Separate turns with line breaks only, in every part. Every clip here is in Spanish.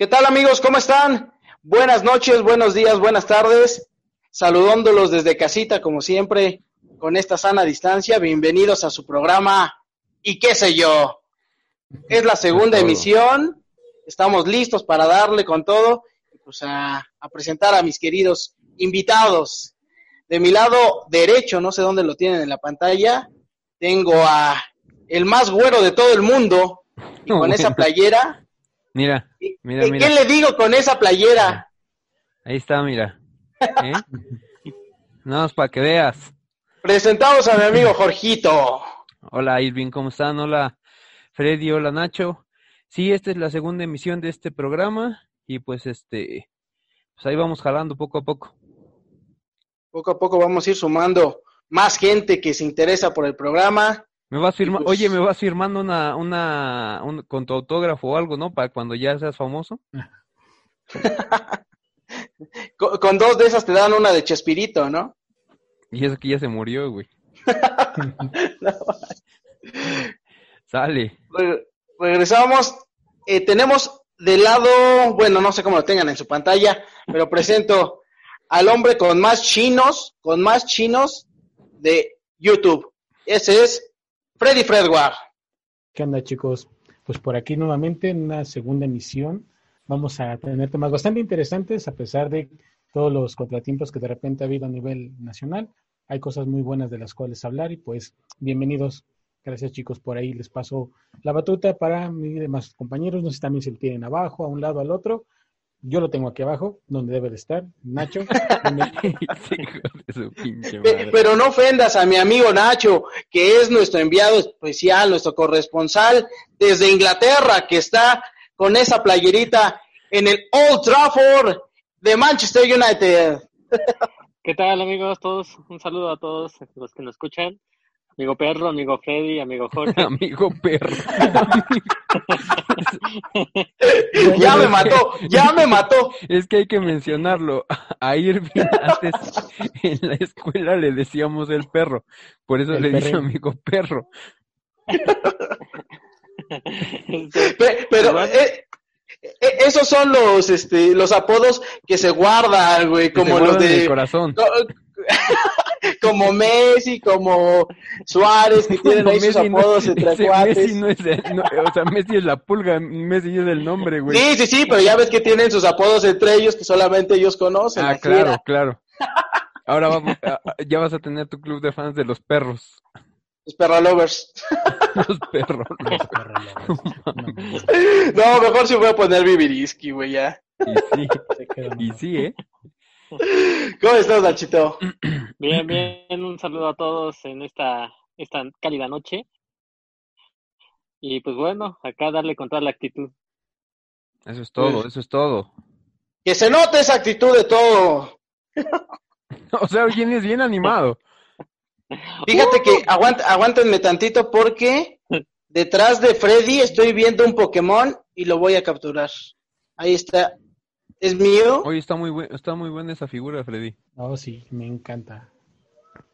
¿Qué tal amigos? ¿Cómo están? Buenas noches, buenos días, buenas tardes. Saludándolos desde casita, como siempre, con esta sana distancia. Bienvenidos a su programa y qué sé yo. Es la segunda emisión. Estamos listos para darle con todo. Pues a, a presentar a mis queridos invitados. De mi lado derecho, no sé dónde lo tienen en la pantalla, tengo a el más güero de todo el mundo y con esa playera.
Mira, mira,
¿Qué,
mira.
¿Qué le digo con esa playera?
Ahí está, mira. ¿Eh? Nada más para que veas.
Presentamos a mi amigo Jorgito.
Hola Irving, ¿cómo están? Hola Freddy, hola Nacho. Sí, esta es la segunda emisión de este programa y pues este, pues ahí vamos jalando poco a poco.
Poco a poco vamos a ir sumando más gente que se interesa por el programa.
Me vas firma,
pues-
oye, me vas firmando una, una, un- con tu autógrafo o algo, ¿no? Para cuando ya seas famoso.
Con, con dos de esas te dan una de Chespirito, ¿no?
Y eso que ya se murió, güey. Sale.
Re- regresamos. Eh, tenemos del lado, bueno, no sé cómo lo tengan en su pantalla, pero presento al hombre con más chinos, con más chinos de YouTube. Ese es Freddy Fredward.
¿Qué onda, chicos? Pues por aquí nuevamente en una segunda emisión vamos a tener temas bastante interesantes a pesar de todos los contratiempos que de repente ha habido a nivel nacional. Hay cosas muy buenas de las cuales hablar y pues bienvenidos. Gracias chicos, por ahí les paso la batuta para mis demás compañeros. No sé también si lo tienen abajo, a un lado, al otro. Yo lo tengo aquí abajo, donde debe de estar. Nacho,
madre.
Pero no ofendas a mi amigo Nacho, que es nuestro enviado especial, nuestro corresponsal desde Inglaterra, que está con esa playerita en el Old Trafford de Manchester United.
¿Qué tal amigos todos? Un saludo a todos los que nos escuchan. Amigo Perro, amigo Freddy, amigo Jorge.
Amigo perro.
ya me mató, ya me mató.
Es que hay que mencionarlo. A Irving antes en la escuela le decíamos el perro. Por eso
El
le
perrín.
amigo perro.
Este,
Pe- Pero eh, eh, esos son los, este, los apodos que se guardan, güey, como los de
corazón.
Co- como Messi, como Suárez, que tienen ahí sus
no-
apodos entre cuates.
Messi no es el- no, o sea, Messi es la pulga, Messi es el nombre, güey.
Sí, sí, sí, pero ya ves que tienen sus apodos entre ellos que solamente ellos conocen.
ah, claro, claro. Ahora vamos, a- a- ya vas a tener tu club de fans de los perros.
Los perra lovers.
Los perros.
No, mejor si voy a poner Viviriski, güey, ya.
Y sí,
se
y sí, ¿eh?
¿Cómo estás, Nachito?
bien, bien, un saludo a todos en esta, esta cálida noche. Y pues bueno, acá darle con toda la actitud.
Eso es todo,
Pues-
eso es todo.
Que se note esa actitud de todo.
O sea, vienes bien animado.
Fíjate que aguant, aguántenme tantito porque detrás de Freddy estoy viendo un Pokémon y lo voy a capturar. Ahí está. ¿Es mío?
Oye, está muy buen, está muy buena esa figura, Freddy.
Oh, sí, me encanta.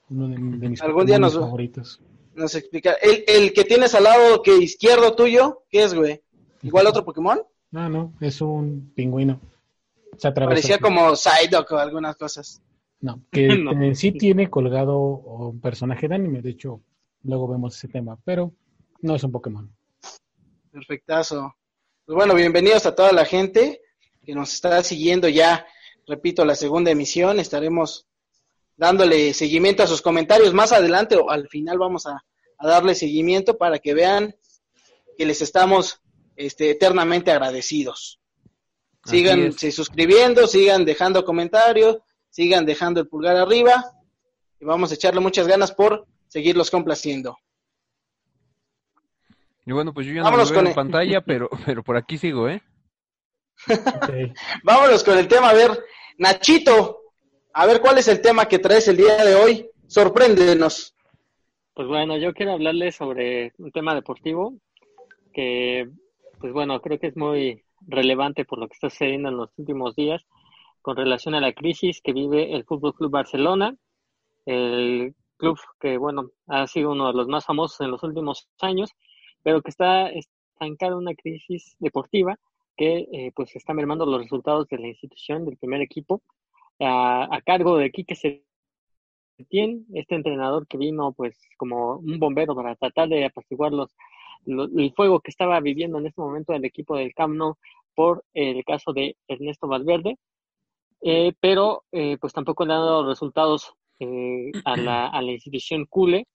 Uno de, de mis
Algún día nos-
favoritos.
Nos explica. El, el que tienes al lado que izquierdo tuyo, ¿qué es, güey? ¿Igual otro Pokémon?
No, no, es un pingüino. Se.
Parecía como Psyduck o algunas cosas.
No, que
No.
en sí tiene colgado un personaje de anime, de hecho, luego vemos ese tema, pero no es un Pokémon.
Perfectazo. Pues bueno, bienvenidos a toda la gente que nos está siguiendo ya, repito, la segunda emisión. Estaremos dándole seguimiento a sus comentarios más adelante o al final vamos a, a darle seguimiento para que vean que les estamos este, eternamente agradecidos. Sigan suscribiendo, sigan dejando comentarios, sigan dejando el pulgar arriba y vamos a echarle muchas ganas por seguirlos complaciendo.
Y bueno, pues yo ya no
Vámonos
lo veo
con
en
el-
pantalla, pero, pero por aquí sigo, ¿eh?
Vámonos con el tema. A ver, Nachito, a ver cuál es el tema que traes el día de hoy. Sorpréndenos.
Pues bueno, yo quiero hablarles sobre un tema deportivo que, pues bueno, creo que es muy relevante por lo que está sucediendo en los últimos días con relación a la crisis que vive el Fútbol Club Barcelona, el club que, bueno, ha sido uno de los más famosos en los últimos años, pero que está estancado en una crisis deportiva que eh, pues están mermando los resultados de la institución del primer equipo a, a cargo de Quique Setién, este entrenador que vino pues como un bombero para tratar de apaciguar los, el fuego que estaba viviendo en este momento el equipo del Camp Nou por el caso de Ernesto Valverde, eh, pero eh, pues tampoco le han dado resultados eh, a, la, a la institución Cule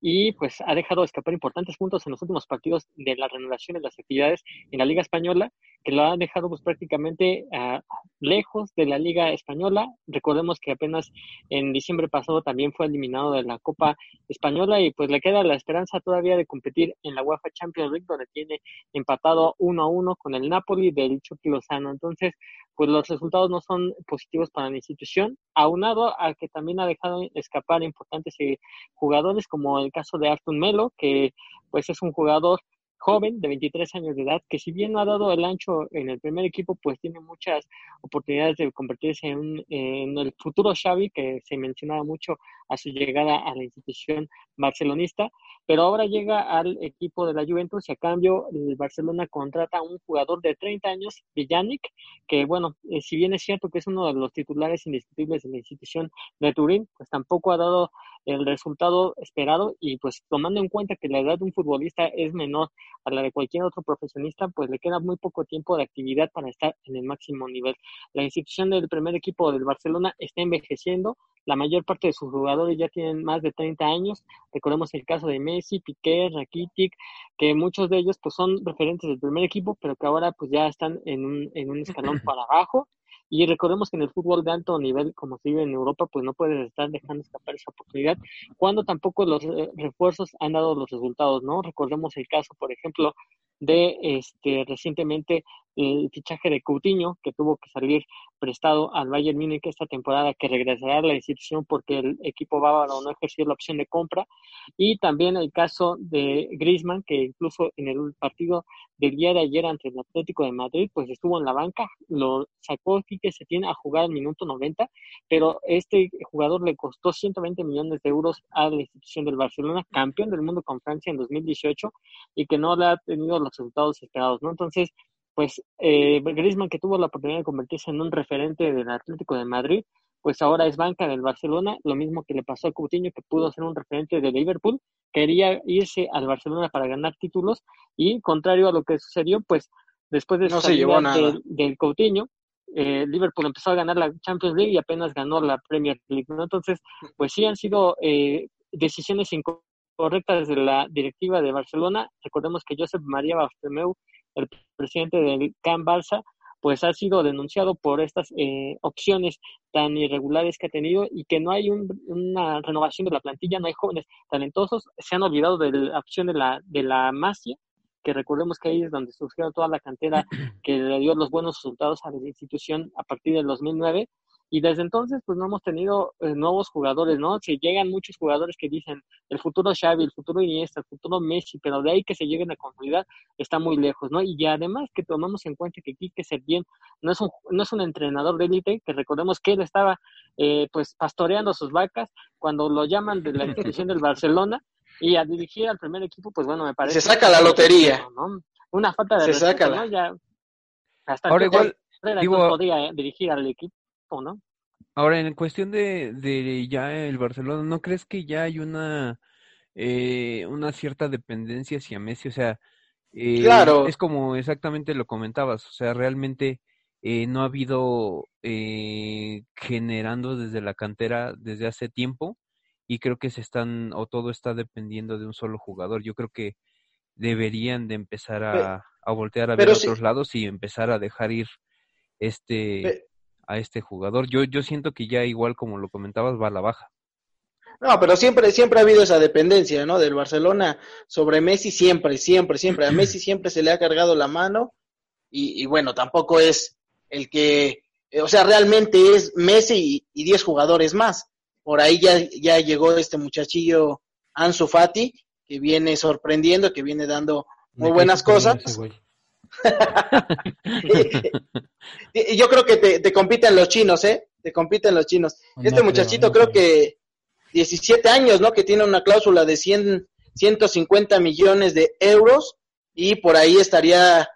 y pues ha dejado escapar importantes puntos en los últimos partidos de la renovación de las actividades en la Liga Española, que lo ha dejado pues prácticamente uh, lejos de la Liga Española. Recordemos que apenas en diciembre pasado también fue eliminado de la Copa Española y pues le queda la esperanza todavía de competir en la UEFA Champions League, donde tiene empatado uno a uno con el Napoli del Chucky Lozano. Entonces, pues los resultados no son positivos para la institución, aunado a que también ha dejado escapar importantes eh, jugadores como el caso de Artur Melo, que pues es un jugador joven de 23 años de edad, que si bien no ha dado el ancho en el primer equipo, pues tiene muchas oportunidades de convertirse en, en, el futuro Xavi, que se mencionaba mucho a su llegada a la institución barcelonista, pero ahora llega al equipo de la Juventus y a cambio el Barcelona contrata a un jugador de 30 años, Villanic, que bueno, eh, si bien es cierto que es uno de los titulares indiscutibles de la institución de Turín, pues tampoco ha dado el resultado esperado y pues tomando en cuenta que la edad de un futbolista es menor a la de cualquier otro profesionista, pues le queda muy poco tiempo de actividad para estar en el máximo nivel. La institución del primer equipo del Barcelona está envejeciendo, la mayor parte de sus jugadores ya tienen más de 30 años, recordemos el caso de Messi, Piqué, Rakitic, que muchos de ellos pues son referentes del primer equipo, pero que ahora pues ya están en un, en un escalón para abajo y recordemos que en el fútbol de alto nivel, como se vive en Europa, pues no puedes estar dejando escapar esa oportunidad cuando tampoco los eh, refuerzos han dado los resultados, ¿no? Recordemos el caso, por ejemplo, de este recientemente el fichaje de Coutinho, que tuvo que salir prestado al Bayern Múnich esta temporada, que regresará a la institución porque el equipo bávaro no ejerció la opción de compra, y también el caso de Griezmann, que incluso en el partido del día de ayer ante el Atlético de Madrid, pues estuvo en la banca, lo sacó Quique tiene a jugar al minuto 90, pero este jugador le costó 120 millones de euros a la institución del Barcelona, campeón del mundo con Francia en 2018, y que no le ha tenido los resultados esperados, ¿no? Entonces, pues eh, Griezmann, que tuvo la oportunidad de convertirse en un referente del Atlético de Madrid, pues ahora es banca del Barcelona, lo mismo que le pasó a Coutinho, que pudo ser un referente de Liverpool, quería irse al Barcelona para ganar títulos, y contrario a lo que sucedió, pues después de
no se llevó nada.
Del, del Coutinho, eh, Liverpool empezó a ganar la Champions League y apenas ganó la Premier League, ¿no? Entonces, pues sí han sido eh, decisiones incorrectas de la directiva de Barcelona. Recordemos que Josep María Bartomeu el presidente del CAN Barça, pues ha sido denunciado por estas eh, opciones tan irregulares que ha tenido y que no hay un, una renovación de la plantilla, no hay jóvenes talentosos, se han olvidado de la opción de la, de la Masia, que recordemos que ahí es donde surgió toda la cantera que le dio los buenos resultados a la institución a partir del 2009 y desde entonces pues no hemos tenido eh, nuevos jugadores, ¿no? Se llegan muchos jugadores que dicen el futuro Xavi, el futuro Iniesta, el futuro Messi, pero de ahí que se lleguen a comunidad está muy lejos, ¿no? Y además que tomamos en cuenta que Quique Setién no es un no es un entrenador de élite, que recordemos que él estaba eh, pues pastoreando sus vacas cuando lo llaman de la institución del Barcelona y a dirigir al primer equipo, pues bueno, me parece
se saca la lotería.
¿no? Una falta de
se
respeto,
saca
¿no?
la...
Ya hasta
Ahora
que
igual, digo-
no podía eh, dirigir al equipo, ¿no?
Ahora, en cuestión de, de ya el Barcelona, ¿no crees que ya hay una, eh, una cierta dependencia hacia Messi? O sea, eh,
Claro.
es como exactamente lo comentabas, o sea, realmente eh, no ha habido eh, generando desde la cantera desde hace tiempo y creo que se están, o todo está dependiendo de un solo jugador. Yo creo que deberían de empezar a, a voltear a ver a otros lados y empezar a dejar ir este
Pe-
a este jugador. Yo, yo siento que ya igual como lo comentabas va a la baja.
No, pero siempre, siempre ha habido esa dependencia, ¿no? Del Barcelona sobre Messi, siempre, siempre, siempre. A Messi siempre se le ha cargado la mano y, y bueno, tampoco es el que, eh, o sea, realmente es Messi y, y 10 jugadores más. Por ahí ya, ya llegó este muchachillo Ansu Fati, que viene sorprendiendo, que viene dando muy buenas cosas.
ese
yo creo que te, te compiten los chinos, ¿eh? Te compiten los chinos.
No
Este
creo,
muchachito
no
creo
creo.
que 17 años, ¿no? Que tiene una cláusula de 100, 150 millones de euros y por ahí estaría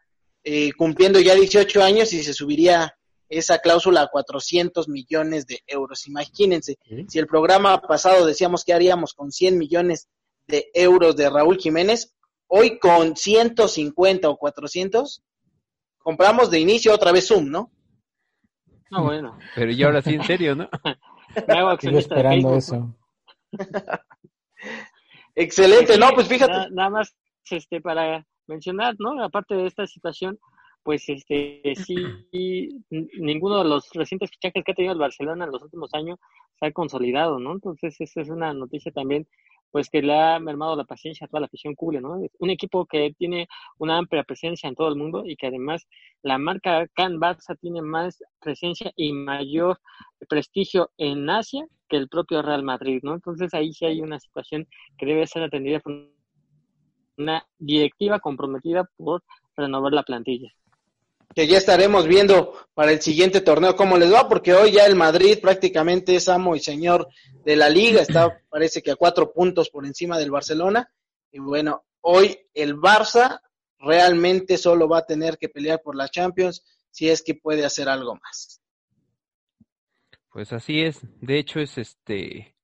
eh, cumpliendo ya 18 años y se subiría esa cláusula a 400 millones de euros. Imagínense, si el programa pasado decíamos que haríamos con 100 millones de euros de Raúl Jiménez, hoy con 150 o 400 compramos de inicio otra vez Zoom, ¿no?
No, bueno.
Pero ya ahora sí, en serio, ¿no?
Me hago accionista de
esperando eso.
Excelente, no, pues fíjate.
Nada, nada más este, para mencionar, ¿no? Aparte de esta situación, pues este sí, ninguno de los recientes fichajes que ha tenido el Barcelona en los últimos años se ha consolidado, ¿no? Entonces, esa es una noticia también, pues que le ha mermado la paciencia a toda la afición culé, ¿no? Es un equipo que tiene una amplia presencia en todo el mundo y que además la marca Can Barça tiene más presencia y mayor prestigio en Asia que el propio Real Madrid, ¿no? Entonces ahí sí hay una situación que debe ser atendida por una directiva comprometida por renovar la plantilla.
Que ya estaremos viendo para el siguiente torneo cómo les va, porque hoy ya el Madrid prácticamente es amo y señor de la liga, está parece que a cuatro puntos por encima del Barcelona, y bueno, hoy el Barça realmente solo va a tener que pelear por la Champions si es que puede hacer algo más.
Pues así es. De hecho, es este,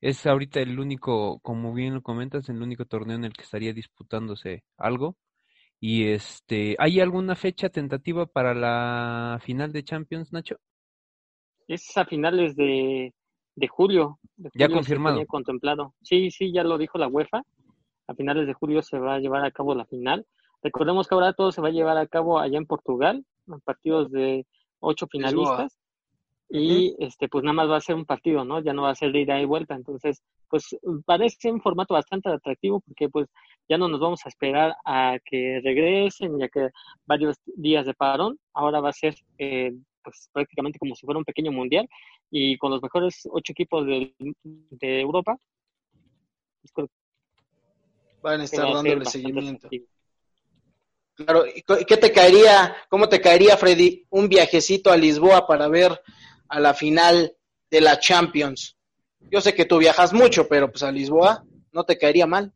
es ahorita el único, como bien lo comentas, el único torneo en el que estaría disputándose algo. Y este, ¿hay alguna fecha tentativa para la final de Champions, Nacho?
Es a finales de, de julio. de
Ya
julio
confirmado.
tenía contemplado. Sí, sí, ya lo dijo la UEFA. A finales de julio se va a llevar a cabo la final. Recordemos que ahora todo se va a llevar a cabo allá en Portugal, en partidos de ocho finalistas. Y este, pues nada más va a ser un partido, ¿no? Ya no va a ser de ida y vuelta. Entonces, pues parece un formato bastante atractivo porque pues ya no nos vamos a esperar a que regresen y a que varios días de parón. Ahora va a ser eh, pues prácticamente como si fuera un pequeño mundial y con los mejores ocho equipos de, de Europa. pues,
Van a estar dándole seguimiento.
atractivo.
Claro, ¿y qué te caería, cómo te caería, Freddy, un viajecito a Lisboa para ver a la final de la Champions? Yo sé que tú viajas mucho, pero pues a Lisboa no te caería mal.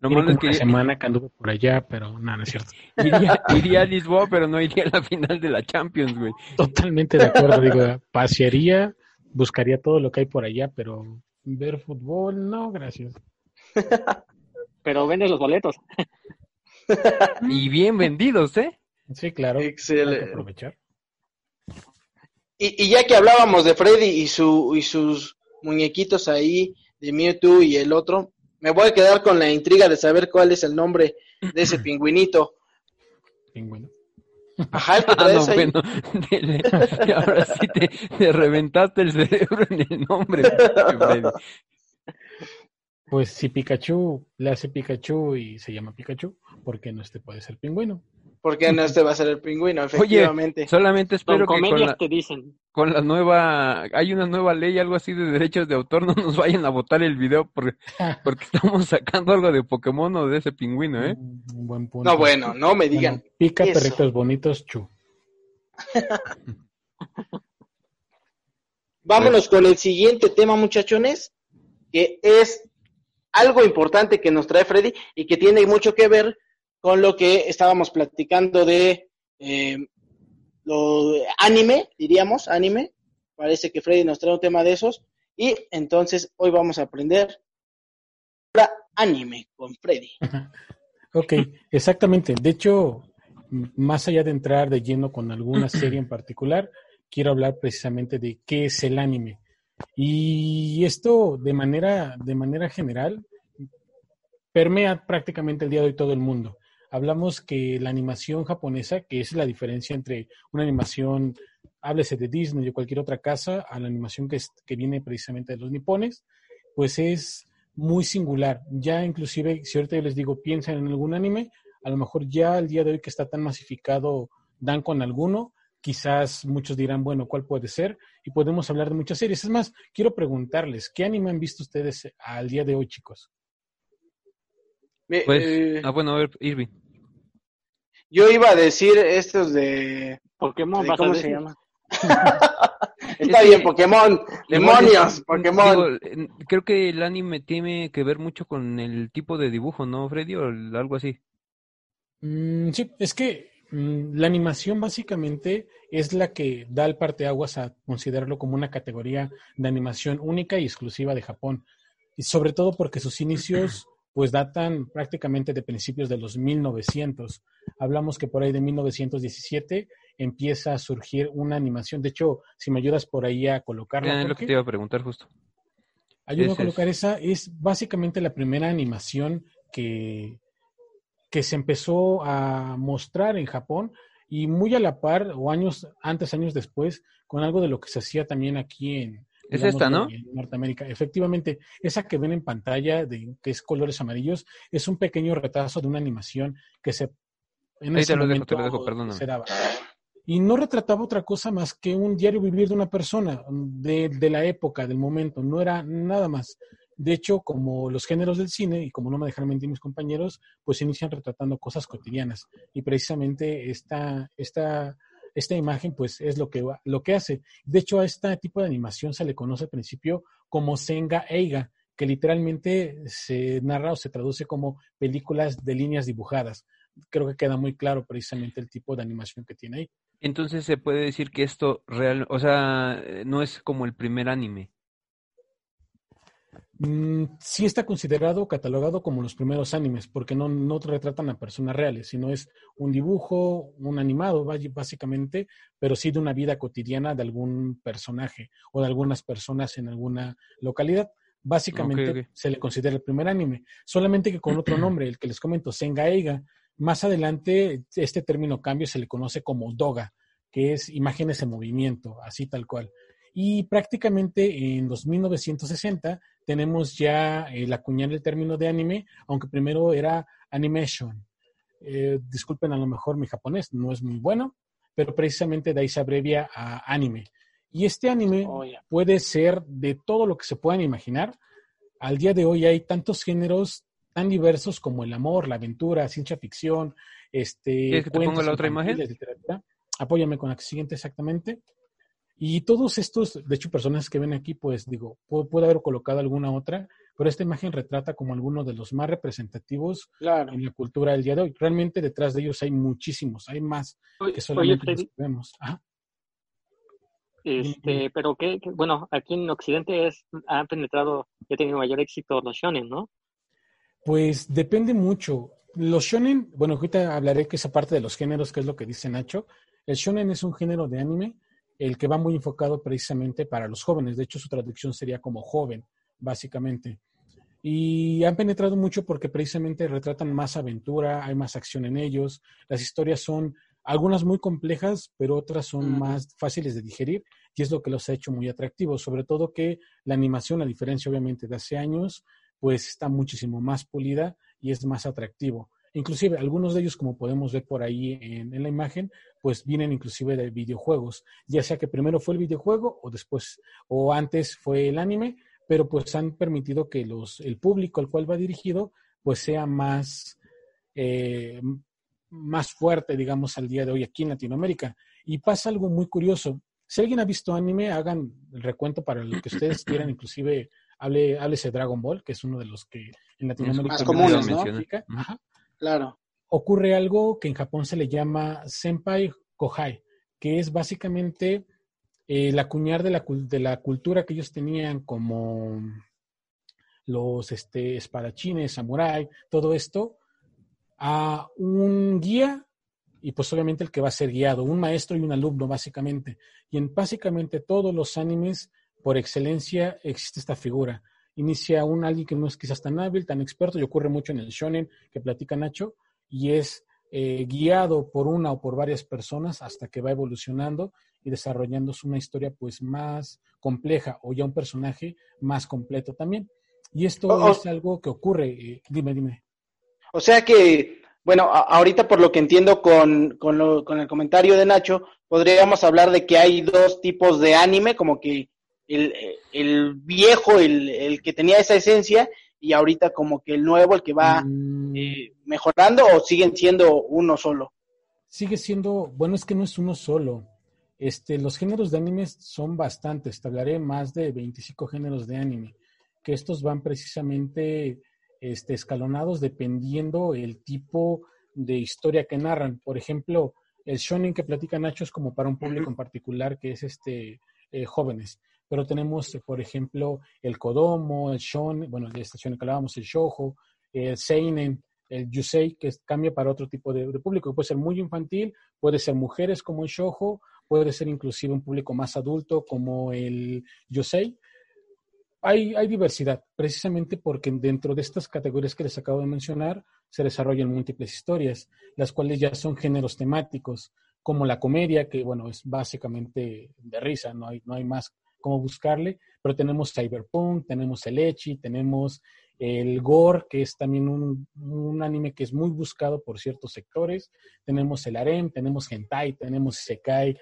Tiene
malo es
como una
que
semana que anduve por allá, pero nada, no es cierto.
iría, iría a Lisboa, pero no iría a la final de la Champions, güey.
Totalmente de acuerdo, digo, pasearía, buscaría todo lo que hay por allá, pero ver fútbol, no, gracias.
Pero vendes los boletos.
Y bien vendidos, ¿eh?
Sí, claro. hay que
Excelente.
aprovechar.
Y, y ya que hablábamos de Freddy y, su, y sus muñequitos ahí, de Mewtwo y el otro, me voy a quedar con la intriga de saber cuál es el nombre de ese pingüinito.
Pingüino.
Ajá, el que
Ah,
traes
no,
ahí.
bueno, dele. ahora sí te, te reventaste el cerebro en el nombre. Freddy.
Pues si Pikachu le hace Pikachu y se llama Pikachu, ¿por qué no este puede ser pingüino?
Porque no este va a ser el pingüino, efectivamente.
Solamente espero que con la,
te dicen.
con la nueva, hay una nueva ley, algo así de derechos de autor, no nos vayan a votar el video porque, porque estamos sacando algo de Pokémon o de ese pingüino, ¿eh?
Un un buen punto.
No, bueno, no me digan.
Bueno, pica
eso.
perritos bonitos, chu.
Vámonos con el siguiente tema, muchachones, que es algo importante que nos trae Freddy y que tiene mucho que ver con lo que estábamos platicando de eh, lo anime, diríamos, anime. Parece que Freddy nos trae un tema de esos. Y entonces hoy vamos a aprender anime con Freddy.
Ok, exactamente. De hecho, más allá de entrar de lleno con alguna serie en particular, quiero hablar precisamente de qué es el anime. Y esto de manera, de manera general permea prácticamente el día de hoy todo el mundo. Hablamos que la animación japonesa, que es la diferencia entre una animación, háblese de Disney o cualquier otra casa, a la animación que, es- que viene precisamente de los nipones, pues es muy singular. Ya inclusive, si ahorita yo les digo, piensan en algún anime, a lo mejor ya el día de hoy que está tan masificado, dan con alguno, quizás muchos dirán, bueno, ¿cuál puede ser? Y podemos hablar de muchas series. Es más, quiero preguntarles, ¿qué anime han visto ustedes al día de hoy, chicos?
Pues,
eh,
ah, bueno, a ver, Irving.
Yo iba a decir estos de...
Pokémon
de- ¿Cómo
decir.
se llama? Está bien, Pokémon. Demonios, Pokémon.
digo, creo que el anime tiene que ver mucho con el tipo de dibujo, ¿no, Freddy? O algo así.
Mm, sí, es que Mm, la animación básicamente es la que da el parteaguas a considerarlo como una categoría de animación única y exclusiva de Japón. Y sobre todo porque sus inicios pues datan prácticamente de principios de los 1900. Hablamos que por ahí de 1917 empieza a surgir una animación. De hecho, si me ayudas por ahí a colocarla.
es lo que te iba a preguntar justo.
Ayudo a colocar esa. Es básicamente la primera animación que, que se empezó a mostrar en Japón y muy a la par, o años antes, años después, con algo de lo que se hacía también aquí en,
es esta, ¿no?
En Norteamérica. Efectivamente, esa que ven en pantalla, de, que es colores amarillos, es un pequeño retraso de una animación que se...
En Ahí te lo dejo, te lo dejo, perdóname.
Y no retrataba otra cosa más que un diario vivir de una persona, de, de la época, del momento, no era nada más. De hecho, como los géneros del cine, y como no me dejaron mentir mis compañeros, pues inician retratando cosas cotidianas. Y precisamente esta, esta esta imagen pues es lo que, lo que hace. De hecho, a este tipo de animación se le conoce al principio como Senga Eiga, que literalmente se narra o se traduce como películas de líneas dibujadas. Creo que queda muy claro precisamente el tipo de animación que tiene ahí.
Entonces se puede decir que esto real, o sea, no es como el primer anime.
Mm, sí está considerado, catalogado como los primeros animes, porque no, no retratan a personas reales, sino es un dibujo, un animado, básicamente, pero sí de una vida cotidiana de algún personaje o de algunas personas en alguna localidad. Básicamente se le considera el primer anime, solamente que con otro nombre, el que les comento, Senga Eiga. Más adelante, este término cambio se le conoce como Doga, que es imágenes en movimiento, así tal cual. Y prácticamente en los 1960 tenemos ya el acuñar el término de anime, aunque primero era animation. Eh, disculpen a lo mejor mi japonés, no es muy bueno, pero precisamente de ahí se abrevia a anime. Y este anime oh, puede ser de todo lo que se puedan imaginar. Al día de hoy hay tantos géneros tan diversos como el amor, la aventura, ciencia ficción, este.
que te pongo la otra imagen?
Apóyame con la siguiente exactamente. Y todos estos, de hecho, personas que ven aquí, pues digo, puede, haber colocado alguna otra, pero esta imagen retrata como algunos de los más representativos en la cultura del día de hoy. Realmente detrás de ellos hay muchísimos, hay más que solamente los vemos.
Este, pero que, bueno, aquí en Occidente es, ha penetrado, ha tenido mayor éxito los shonen, ¿no?
Pues depende mucho. Los shonen, bueno, ahorita hablaré que esa parte de los géneros, que es lo que dice Nacho. El shonen es un género de anime el que va muy enfocado precisamente para los jóvenes. De hecho, su traducción sería como joven, básicamente. Y han penetrado mucho porque precisamente retratan más aventura, hay más acción en ellos. Las historias son algunas muy complejas, pero otras son más fáciles de digerir y es lo que los ha hecho muy atractivos. Sobre todo que la animación, a diferencia obviamente de hace años, pues está muchísimo más pulida y es más atractivo. Inclusive algunos de ellos, como podemos ver por ahí en, la imagen, pues vienen inclusive de videojuegos, ya sea que primero fue el videojuego o después o antes fue el anime, pero pues han permitido que los, el público al cual va dirigido pues sea más, eh, más fuerte, digamos, al día de hoy aquí en Latinoamérica. Y pasa algo muy curioso. Si alguien ha visto anime, hagan el recuento para lo que ustedes quieran, inclusive hable, háblese Dragon Ball, que es uno de los que en Latinoamérica
más comunes, ¿no? Ajá. Claro.
Ocurre algo que en Japón se le llama Senpai Kohai, que es básicamente eh, el acuñar de la, de la cultura que ellos tenían como los este, espadachines, samurái, todo esto, a un guía y pues obviamente el que va a ser guiado, un maestro y un alumno básicamente. Y en básicamente todos los animes, por excelencia, existe esta figura inicia un alguien que no es quizás tan hábil, tan experto, y ocurre mucho en el shonen que platica Nacho, y es eh, guiado por una o por varias personas hasta que va evolucionando y desarrollándose una historia pues más compleja o ya un personaje más completo también. Y esto es algo que ocurre, eh, dime, dime.
O sea que, bueno, ahorita por lo que entiendo con, con, con el comentario de Nacho, podríamos hablar de que hay dos tipos de anime, como que el, viejo, el, que tenía esa esencia, y ahorita como que el nuevo, el que va mm. eh, mejorando, o siguen siendo uno solo?
Sigue siendo, bueno, es que no es uno solo. Este, los géneros de anime son bastantes, te hablaré más de 25 géneros de anime, que estos van precisamente este, escalonados dependiendo el tipo de historia que narran. Por ejemplo, El shonen que platica Nacho es como para un público en particular que es este eh, jóvenes. Pero tenemos, por ejemplo, el Kodomo, el Shon, bueno, de esta shonen que hablábamos, el Shoujo, el Seinen, el Yusei, que cambia para otro tipo de, público. Puede ser muy infantil, puede ser mujeres como el Shoujo, puede ser inclusive un público más adulto como el Yusei. Hay, hay, diversidad, precisamente porque dentro de estas categorías que les acabo de mencionar se desarrollan múltiples historias, las cuales ya son géneros temáticos, como la comedia, que bueno, es básicamente de risa, no hay, no hay más cómo buscarle, pero tenemos cyberpunk, tenemos el echi, tenemos el gore, que es también un, anime que es muy buscado por ciertos sectores, tenemos el harem, tenemos hentai, tenemos isekai.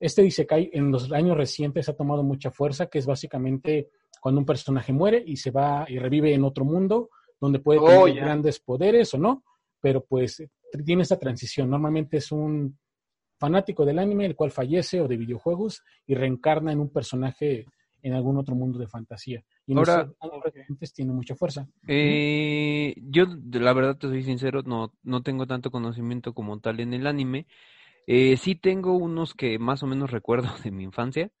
Este isekai en los años recientes ha tomado mucha fuerza, que es básicamente cuando un personaje muere y se va y revive en otro mundo, donde puede oh, tener grandes poderes o no, pero pues tiene esta transición. Normalmente es un fanático del anime, el cual fallece o de videojuegos y reencarna en un personaje en algún otro mundo de fantasía. Y
Ahora,
tiene mucha fuerza.
Eh, yo, la verdad, te soy sincero, no, no tengo tanto conocimiento como tal en el anime. Eh, sí tengo unos que más o menos recuerdo de mi infancia,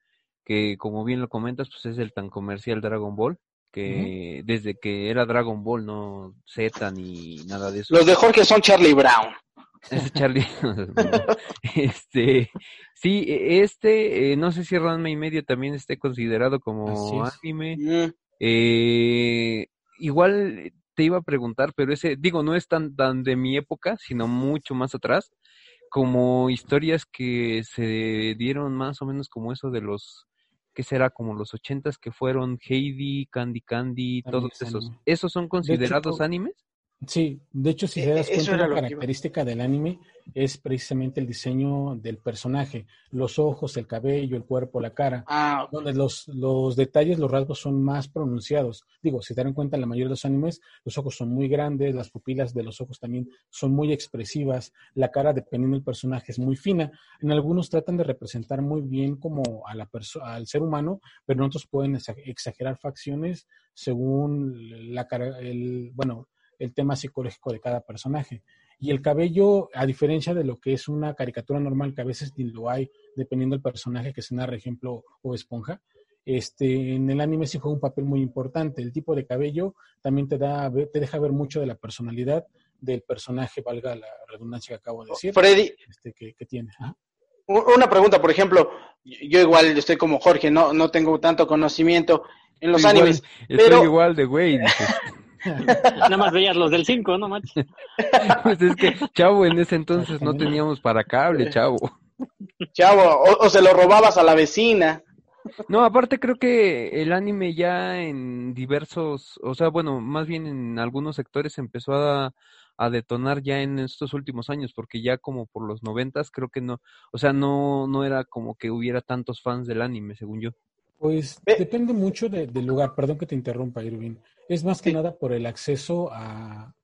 que como bien lo comentas, pues es el tan comercial Dragon Ball, que desde que era Dragon Ball, no Z ni nada de eso.
Los de Jorge son Charlie Brown.
Ese Charlie. este, sí, e, este, eh, no sé si Ranma y medio también esté considerado como anime. Mm. Eh, igual te iba a preguntar, pero ese, digo, no es tan, tan de mi época, sino mucho más atrás, como historias que se dieron más o menos como eso de los, que será como los ochentas que fueron Heidi, Candy Candy, todos esos. ¿Esos son considerados animes?
Sí, de hecho, si te das e-, cuenta, la característica del anime es precisamente el diseño del personaje, los ojos, el cabello, el cuerpo, la cara, ah, donde los, los detalles, los rasgos son más pronunciados. Digo, si te dan cuenta, en la mayoría de los animes, los ojos son muy grandes, las pupilas de los ojos también son muy expresivas, la cara, dependiendo del personaje, es muy fina. En algunos tratan de representar muy bien como a la al ser humano, pero en otros pueden exagerar facciones según la cara, el, bueno, el tema psicológico de cada personaje. Y el cabello, a diferencia de lo que es una caricatura normal, que a veces ni lo hay, dependiendo del personaje que se narra, ejemplo, o esponja, este, en el anime sí juega un papel muy importante. El tipo de cabello también te, da, te deja ver mucho de la personalidad del personaje, valga la redundancia que acabo de decir.
Freddy.
Este, que, tiene.
Una pregunta, por ejemplo, yo igual estoy como Jorge, no, no tengo tanto conocimiento en los animes.
Estoy igual de güey.
Nada más veías los del 5, ¿no, macho?
Pues es que, chavo, en ese entonces no teníamos para cable, chavo.
Chavo, o, se lo robabas a la vecina.
No, aparte creo que el anime ya en diversos, o sea, bueno, más bien en algunos sectores empezó a, a detonar ya en estos últimos años, porque ya como por los noventas creo que no, o sea, no, no era como que hubiera tantos fans del anime, según yo.
Pues depende mucho del lugar, perdón que te interrumpa, Irving. Es más que nada por el acceso a,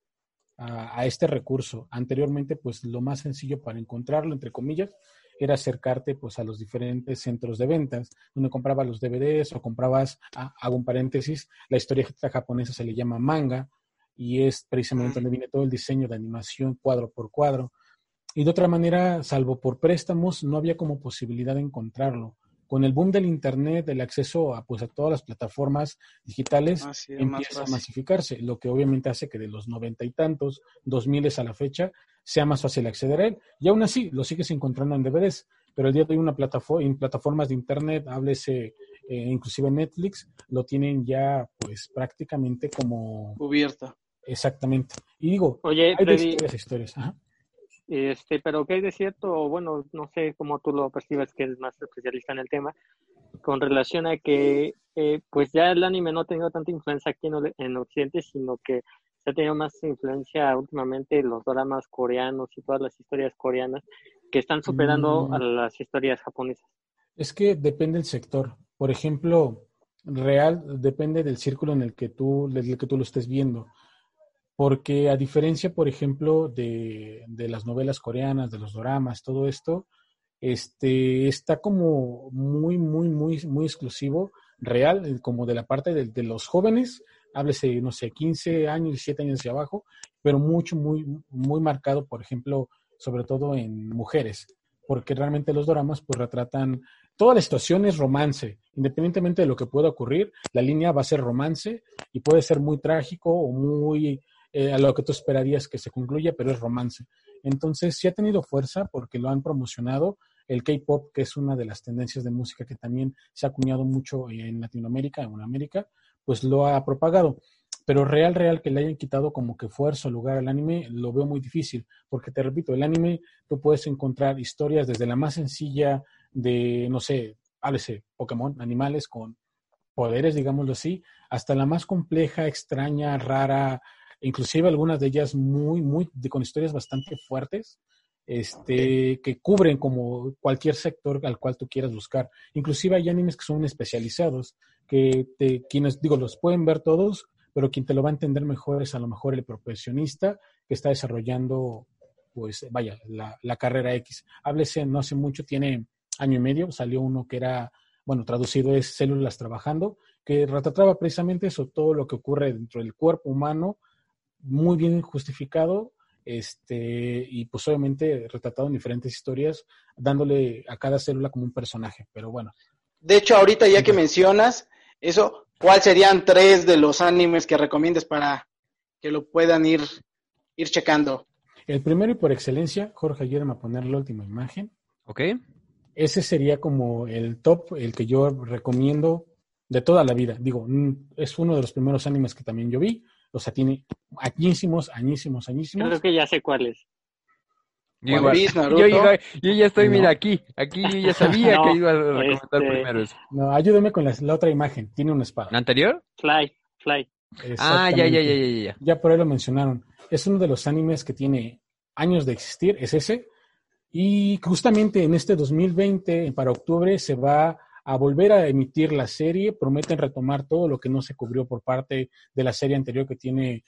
a, este recurso. Anteriormente, pues lo más sencillo para encontrarlo, entre comillas, era acercarte pues a los diferentes centros de ventas, donde comprabas los DVDs o comprabas, ah, hago un paréntesis, la historia japonesa se le llama manga y es precisamente donde viene todo el diseño de animación cuadro por cuadro. Y de otra manera, salvo por préstamos, no había como posibilidad de encontrarlo con el boom del Internet, el acceso a, pues, a todas las plataformas digitales ah, empieza a masificarse, lo que obviamente hace que de los noventa y tantos, dos miles a la fecha, sea más fácil acceder a él. Y aún así, lo sigues encontrando en DVDs, pero el día de hoy una plataforma, en plataformas de Internet, háblese eh, inclusive Netflix, lo tienen ya pues prácticamente como...
Cubierta.
Exactamente. Y digo,
Oye, hay
historias, historias. Ajá.
Este, pero ¿qué hay de cierto? Bueno, no sé cómo tú lo percibes, que es más especialista en el tema, con relación a que, eh, pues ya el anime no ha tenido tanta influencia aquí en, en Occidente, sino que se ha tenido más influencia últimamente los dramas coreanos y todas las historias coreanas que están superando a mm. las historias japonesas.
Es que depende del sector. Por ejemplo, real depende del círculo en el que tú, del que tú lo estés viendo porque a diferencia, por ejemplo, de, las novelas coreanas, de los dramas, todo esto, este, está como muy, muy, muy, muy exclusivo, real, eh, como de la parte de, los jóvenes, háblese, no sé, 15 años, 17 años hacia abajo, pero mucho, muy, muy marcado, por ejemplo, sobre todo en mujeres, porque realmente los dramas pues retratan toda la situación es romance, independientemente de lo que pueda ocurrir, la línea va a ser romance y puede ser muy trágico o muy eh, a lo que tú esperarías que se concluya, pero es romance. Entonces sí ha tenido fuerza porque lo han promocionado. El K-pop, que es una de las tendencias de música que también se ha acuñado mucho en Latinoamérica, en América, pues lo ha propagado. Pero real, real, que le hayan quitado como que fuerza o lugar al anime, lo veo muy difícil. Porque te repito, el anime tú puedes encontrar historias desde la más sencilla de, no sé, háblese, Pokémon, animales con poderes, digámoslo así, hasta la más compleja, extraña, rara, inclusive algunas de ellas muy, muy, con historias bastante fuertes, este, que cubren como cualquier sector al cual tú quieras buscar. Inclusive hay animes que son especializados, que te, quienes, digo, los pueden ver todos, pero quien te lo va a entender mejor es a lo mejor el profesionista que está desarrollando, pues, vaya, la, la carrera X. Háblese, no hace mucho, tiene año y medio, salió uno que era, bueno, traducido es Células Trabajando, que retrataba precisamente eso, todo lo que ocurre dentro del cuerpo humano muy bien justificado este, y pues obviamente retratado en diferentes historias, dándole a cada célula como un personaje, pero bueno.
De hecho, ahorita ya que mencionas eso, ¿cuáles serían tres de los animes que recomiendas para que lo puedan ir, ir checando?
El primero y por excelencia, Jorge, ayúdame a poner la última imagen.
Ok.
Ese sería como el top, el que yo recomiendo de toda la vida. Digo, mm, es uno de los primeros animes que también yo vi. O sea, tiene añísimos, añísimos, añísimos.
Creo que ya sé cuál es.
Yo, ya estoy, mira, aquí, aquí yo ya sabía que iba a recomendar este, primero eso.
No, ayúdeme con la, otra imagen, tiene una espada.
¿La anterior?
Fly, Fly.
Ah, ya, ya, ya, ya, ya.
Ya por ahí lo mencionaron. Es uno de los animes que tiene años de existir, es ese. Y justamente en este 2020, para octubre, se va a volver a emitir la serie. Prometen retomar todo lo que no se cubrió por parte de la serie anterior que tiene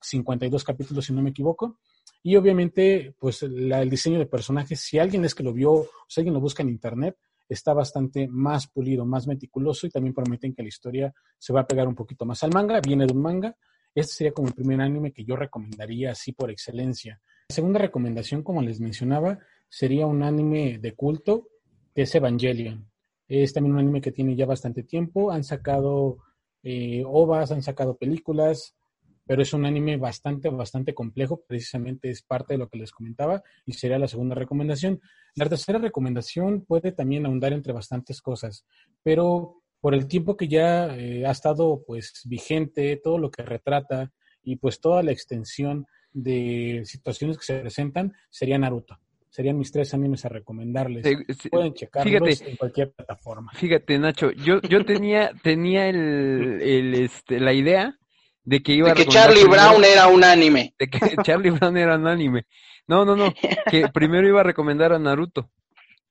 52 capítulos, si no me equivoco. Y obviamente, pues el diseño de personajes, si alguien es que lo vio, o si alguien lo busca en internet, está bastante más pulido, más meticuloso y también prometen que la historia se va a pegar un poquito más al manga. Viene de un manga. Este sería como el primer anime que yo recomendaría así por excelencia. La segunda recomendación, como les mencionaba, sería un anime de culto que es Evangelion. Es también un anime que tiene ya bastante tiempo. Han sacado eh, ovas, han sacado películas, pero es un anime bastante, bastante complejo. Precisamente es parte de lo que les comentaba y sería la segunda recomendación. La tercera recomendación puede también ahondar entre bastantes cosas, pero por el tiempo que ya eh, ha estado pues vigente, todo lo que retrata y pues toda la extensión de situaciones que se presentan sería Naruto serían mis tres animes a recomendarles. Pueden checarlos en cualquier plataforma.
Fíjate, Nacho, yo, yo tenía, tenía el, el, este, la idea de que iba
de que Charlie Brown era un anime.
De que Charlie Brown era un anime. No, no, no, que primero iba a recomendar a Naruto.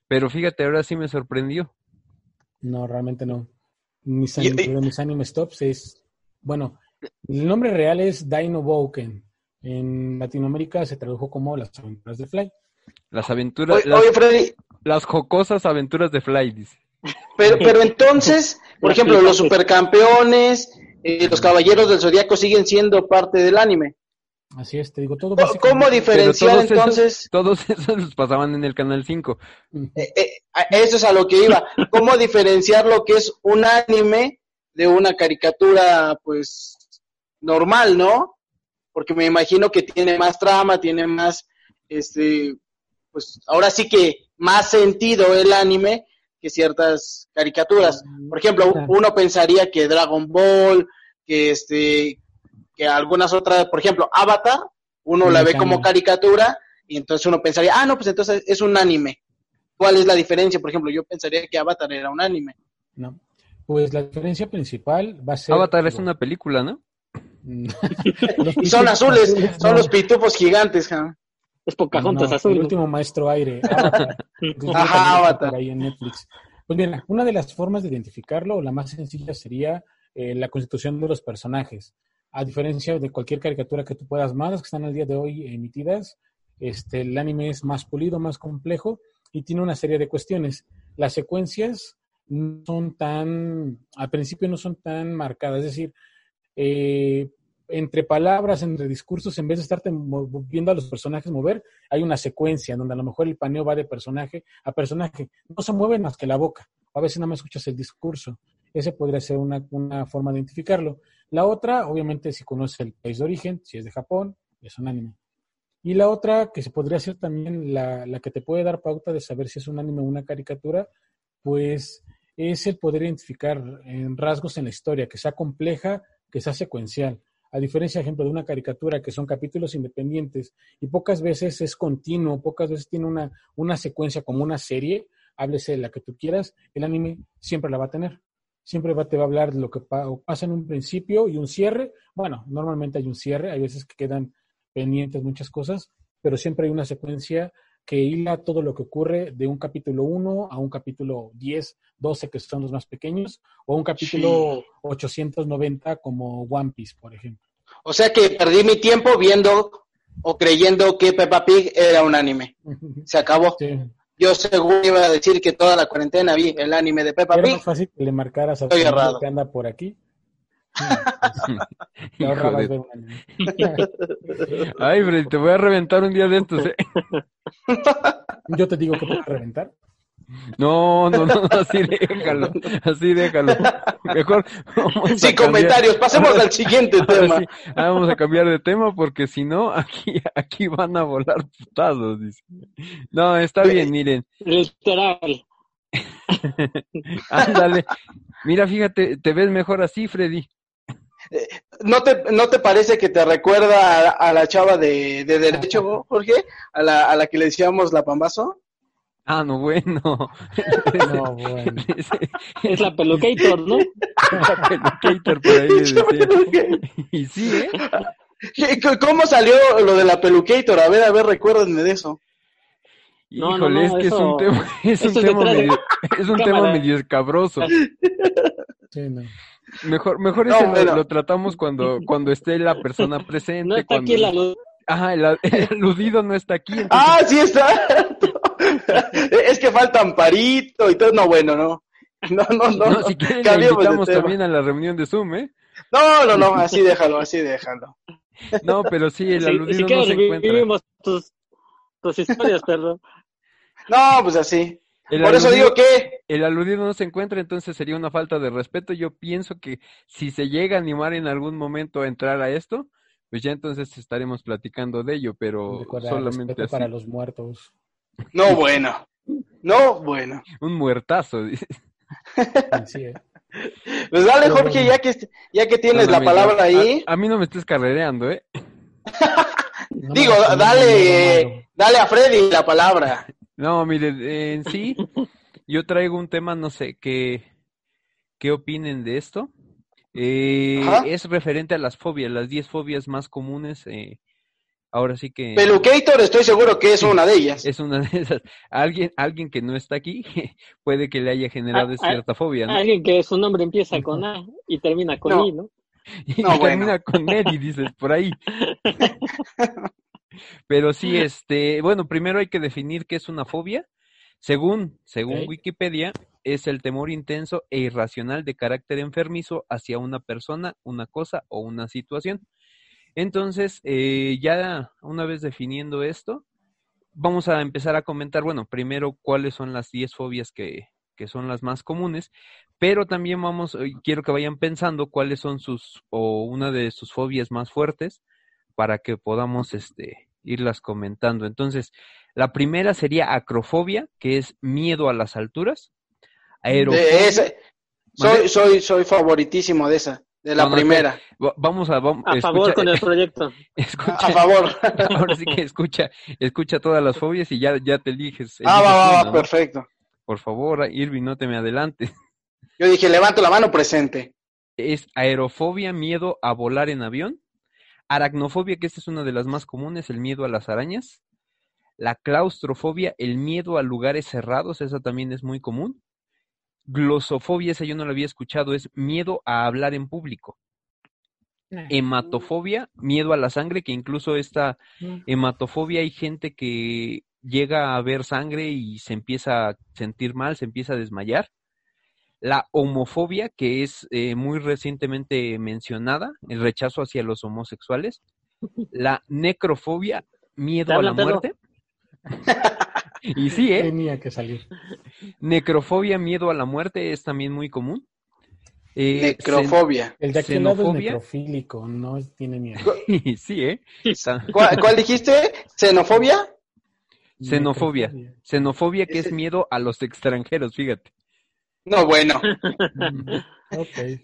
Pero fíjate, ahora sí me sorprendió.
No, realmente no. Mis, mis animes tops es, bueno, el nombre real es Dino Boken. En Latinoamérica se tradujo como Las aventuras de Fly.
Las aventuras. las,
Freddy.
Las jocosas aventuras de Fly, dice.
Pero, pero entonces, por ejemplo, los supercampeones, eh, los caballeros del zodiaco siguen siendo parte del anime.
Así es, te digo todo.
¿Cómo diferenciar entonces?
todos esos los pasaban en el canal 5.
Eh, eh, eso es a lo que iba. ¿Cómo diferenciar lo que es un anime de una caricatura, pues, normal, ¿no? Porque me imagino que tiene más trama, tiene más, este, pues ahora sí que más sentido el anime que ciertas caricaturas. Por ejemplo, uno pensaría que Dragon Ball, que este, que algunas otras, por ejemplo, Avatar, uno la ve como caricatura y entonces uno pensaría, ah, no, pues entonces es un anime. ¿Cuál es la diferencia? Por ejemplo, yo pensaría que Avatar era un anime.
No. Pues la diferencia principal va a ser.
Avatar es una película, ¿no?
y son azules, son los pitufos gigantes, ¿ja?
Es Pocahontas azul.
El último maestro aire.
Ajá, Avatar.
Ahí en Netflix. Pues bien, una de las formas de identificarlo, o la más sencilla, sería eh, la constitución de los personajes. A diferencia de cualquier caricatura que tú puedas más, que están al día de hoy emitidas, este, el anime es más pulido, más complejo y tiene una serie de cuestiones. Las secuencias no son tan, al principio no son tan marcadas, es decir, eh, entre palabras, entre discursos, en vez de estarte viendo a los personajes mover, hay una secuencia donde a lo mejor el paneo va de personaje a personaje. No se mueve más que la boca. A veces no me escuchas el discurso. Ese podría ser una, una forma de identificarlo. La otra, obviamente, si conoces el país de origen, si es de Japón, es un anime. Y la otra, que se podría ser también la, la que te puede dar pauta de saber si es un anime o una caricatura, pues es el poder identificar en rasgos en la historia, que sea compleja, que sea secuencial. A diferencia, ejemplo, de una caricatura que son capítulos independientes y pocas veces es continuo, pocas veces tiene una, una secuencia como una serie, háblese de la que tú quieras, el anime siempre la va a tener. Siempre va, te va a hablar de lo que pasa en un principio y un cierre. Bueno, normalmente hay un cierre, hay veces que quedan pendientes muchas cosas, pero siempre hay una secuencia que hila todo lo que ocurre de un capítulo 1 a un capítulo 10, 12, que son los más pequeños, o un capítulo 890 como One Piece, por ejemplo.
O sea que perdí mi tiempo viendo o creyendo que Peppa Pig era un anime. Se acabó. Yo seguro iba a decir que toda la cuarentena vi el anime de Peppa Pig.
Era más fácil que le marcaras a
Estoy errado.
que anda por aquí.
Hijo de... Ay, Freddy, te voy a reventar un día de estos, ¿eh?
Yo te digo que te voy a reventar.
No, no, no, así déjalo, así déjalo. Mejor.
Sin comentarios, pasemos al siguiente tema. Sí,
vamos a cambiar de tema porque si no, aquí, aquí van a volar putados. Dice. No, está bien, miren.
Literal.
Ándale. Mira, fíjate, te ves mejor así, Freddy.
¿No te, ¿No te parece que te recuerda a, a la chava de, de Derecho, Jorge? ¿A la, ¿A la que le decíamos la Pambazo?
Ah, no, bueno.
No, bueno.
Es la pelucator, ¿no?
La pelucator por ahí decía. Y sí, ¿eh?
¿Cómo salió lo de la pelucator? A ver, a ver, recuérdenme de eso.
Híjole, no, no, no, es que eso, es un tema, es un tema medio, es un tema medio escabroso.
Sí, no.
Mejor, mejor ese lo, pero... lo, tratamos cuando, cuando esté la persona presente.
No está
cuando...
aquí la luz.
Ajá, el, el, aludido no está aquí.
Entonces... Ah, sí está. es que falta Amparito y todo. No, bueno, no. No, no, no.
no si quieren, le invitamos también a la reunión de Zoom, ¿eh?
No, no, no, así déjalo, así déjalo.
No, pero sí, el aludido
si
no se encuentra.
Vivimos tus, tus historias, perdón.
No, pues así.
El
Por
aludido,
eso digo que...
El aludido no se encuentra, entonces sería una falta de respeto. Yo pienso que si se llega a animar en algún momento a entrar a esto, pues ya entonces estaremos platicando de ello, pero
Recuerda,
solamente así.
para los muertos.
No, bueno. No, bueno.
Un muertazo, dice.
Pues dale, Jorge, ya que, ya que tienes
No,
la palabra ahí.
A, a, mí no me estés carrereando, ¿eh?
No Digo, dale, no, dale a Freddy la palabra.
No, mire, en sí, yo traigo un tema, no sé, ¿qué, qué opinen de esto? Eh, es referente a las fobias, las 10 fobias más comunes. Eh, ahora sí que.
Pelucator, estoy seguro que es
sí,
una de ellas.
Es una de esas. Alguien, alguien que no está aquí puede que le haya generado
a,
cierta
a,
fobia. ¿no?
Alguien que su nombre empieza con A y termina con
No.
I, ¿no?
Y
No,
termina
bueno.
con Eddie, dices, por ahí. Pero sí, este, bueno, primero hay que definir qué es una fobia. Según, según. Wikipedia, es el temor intenso e irracional de carácter enfermizo hacia una persona, una cosa o una situación. Entonces, eh, ya una vez definiendo esto, vamos a empezar a comentar, bueno, primero cuáles son las 10 fobias que, que son las más comunes, pero también vamos, eh, quiero que vayan pensando cuáles son sus, o una de sus fobias más fuertes, para que podamos este, irlas comentando. Entonces, la primera sería acrofobia, que es miedo a las alturas. Aerofobia.
Soy, soy, soy favoritísimo de esa, de la
No, no,
primera.
Va- Vamos a, vamos,
A favor con el proyecto.
escucha,
A favor.
ahora sí que escucha, escucha todas las fobias y ya, ya te eliges.
Ah, va, va, va,
¿no?
perfecto.
Por favor, Irving, no te me adelantes.
Yo dije, levanto la mano presente.
Es aerofobia, miedo a volar en avión. Aracnofobia, que esta es una de las más comunes, el miedo a las arañas. La claustrofobia, el miedo a lugares cerrados, esa también es muy común. Glosofobia, esa yo no la había escuchado, es miedo a hablar en público. Hematofobia, miedo a la sangre, que incluso esta hematofobia hay gente que llega a ver sangre y se empieza a sentir mal, se empieza a desmayar. La homofobia, que es eh, muy recientemente mencionada, el rechazo hacia los homosexuales, la necrofobia, miedo a la muerte. y sí, ¿eh?
Tenía que salir.
Necrofobia, miedo a la muerte es también muy común.
Eh, necrofobia.
El de aquel lado es necrofílico, no tiene miedo.
sí, ¿eh?
¿Cuál, ¿Cuál, dijiste? ¿Xenofobia?
Xenofobia. Xenofobia que es miedo a los extranjeros, fíjate.
No, bueno.
ok.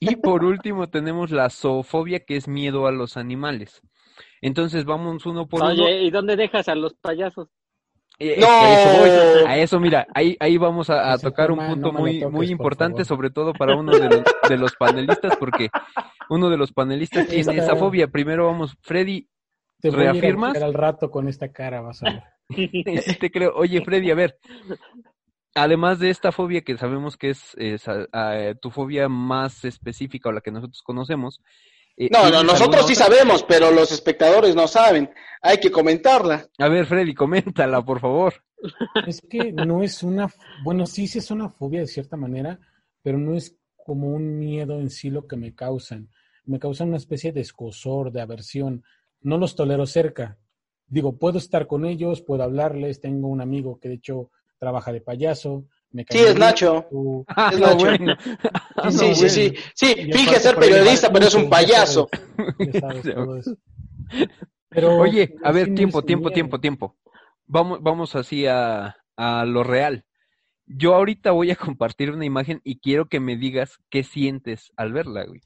Y por último tenemos la zoofobia, que es miedo a los animales. Entonces vamos uno por uno.
Oye, ¿y dónde dejas a los payasos?
Eh, ¡No! A eso, a eso, mira, ahí, ahí vamos a, a tocar un punto no muy, toques, muy importante, sobre todo para uno de los, de los panelistas, porque uno de los panelistas tiene esa fobia. Primero vamos, Freddy,
Te voy
¿reafirmas?
A ir al rato con esta cara, vas a ver.
sí te creo. Oye, Freddy, a ver, además de esta fobia que sabemos que es, es a, a, tu fobia más específica o la que nosotros conocemos.
Eh, no, no, nosotros sí sabemos, pero los espectadores no saben. Hay que comentarla.
A ver, Freddy, coméntala, por favor.
Es que no es una, bueno, sí, sí es una fobia de cierta manera, pero no es como un miedo en sí lo que me causan. Me causan una especie de escosor, de aversión. No los tolero cerca. Digo, puedo estar con ellos, puedo hablarles. Tengo un amigo que de hecho trabaja de payaso. Me
sí, es Nacho.
Tu... Ah, es Nacho. Bueno.
Ah, sí, sí, sí, sí. Finge ser periodista, pero es un payaso.
Ya sabes, ya sabes todo eso. Pero,
Oye, a ver,
sí
tiempo,
es
tiempo, tiempo, tiempo. Vamos, vamos así a, a lo real. Yo ahorita voy a compartir una imagen y quiero que me digas qué sientes al verla, güey.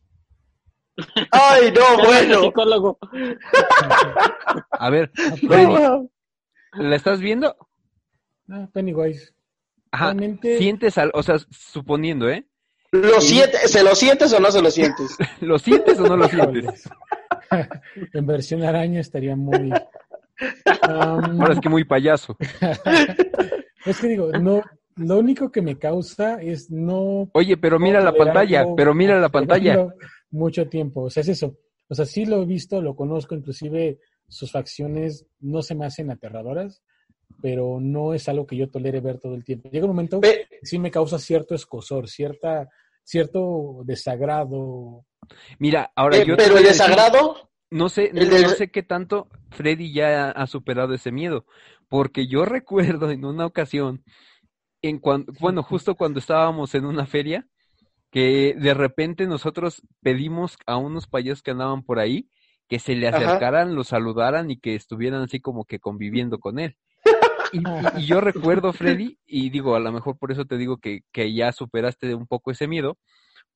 Ay, no, bueno.
Psicólogo.
A ver, Freddy, ¿la estás viendo?
Ah, Pennywise.
Ajá.
Realmente-
Sientes al, o sea, suponiendo, ¿eh?
¿Lo siente, ¿Se lo sientes o no se lo sientes?
¿Lo sientes o no lo sientes?
En versión araña estaría muy. Um,
Ahora es que muy payaso.
es que digo, no, lo único que me causa es no.
Oye, pero mira la pantalla, pero mira la pantalla.
Mucho tiempo, o sea, es eso. O sea, sí lo he visto, lo conozco, inclusive sus facciones no se me hacen aterradoras, pero no es algo que yo tolere ver todo el tiempo. Llega un momento que sí me causa cierto escosor, cierta, cierto desagrado.
Mira, ahora
eh,
yo
pero el
decir-
desagrado,
No sé,
El
no, sé qué tanto Freddy ya ha superado ese miedo, porque yo recuerdo en una ocasión, en cuan- bueno, justo cuando estábamos en una feria, que de repente nosotros pedimos a unos payasos que andaban por ahí que se le
Ajá.
acercaran, lo saludaran y que estuvieran así como que conviviendo con él. Y, y- y yo recuerdo, Freddy, y digo, a lo mejor por eso te digo que, que ya superaste un poco ese miedo,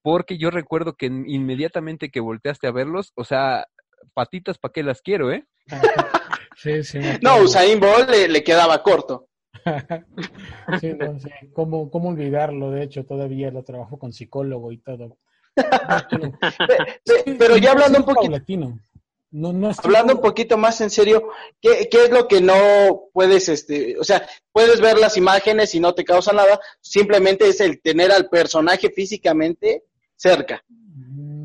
porque yo recuerdo que inmediatamente que volteaste a verlos, o sea, patitas para qué las quiero, ¿eh?
Sí, sí,
no. Usain Bolt le, le quedaba corto.
sí, no, sí. ¿Cómo, ¿Cómo olvidarlo? De hecho, todavía lo trabajo con psicólogo y todo.
Pe- Pero ya hablando un poquito,
Paulatino. No, no
hablando un poquito más en serio, ¿qué, qué es lo que no puedes, este, o sea, puedes ver las imágenes y no te causa nada, simplemente es el tener al personaje físicamente cerca.
Mm,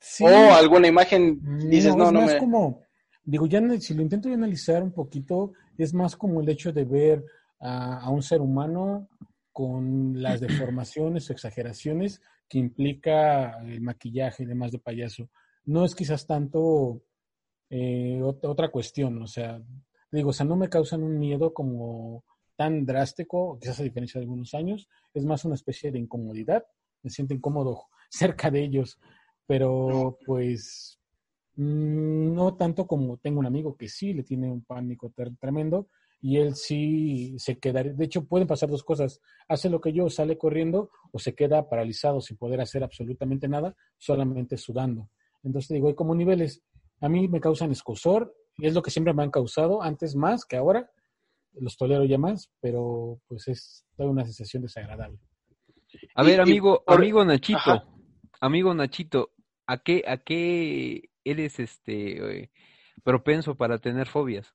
sí,
O alguna imagen dices, no,
es
no
más
me...
como, digo, ya si lo intento analizar un poquito, es más como el hecho de ver a, a un ser humano con las deformaciones o exageraciones que implica el maquillaje y demás de payaso. No es quizás tanto eh, ot- otra cuestión, o sea, digo, o sea, no me causan un miedo como tan drástico, quizás a diferencia de algunos años, es más una especie de incomodidad, me siento incómodo cerca de ellos, pero pues mm, no tanto como tengo un amigo que sí le tiene un pánico tremendo y él sí se queda, de hecho pueden pasar dos cosas, hace lo que yo, sale corriendo o se queda paralizado sin poder hacer absolutamente nada, solamente sudando. Entonces digo, hay como niveles, a mí me causan escosor y es lo que siempre me han causado, antes más que ahora, los tolero ya más, pero pues es toda una sensación desagradable.
A
Y-
ver,
y
amigo,
por-
amigo Nachito,
Ajá.
amigo Nachito, ¿a qué, a qué eres este eh, propenso para tener fobias?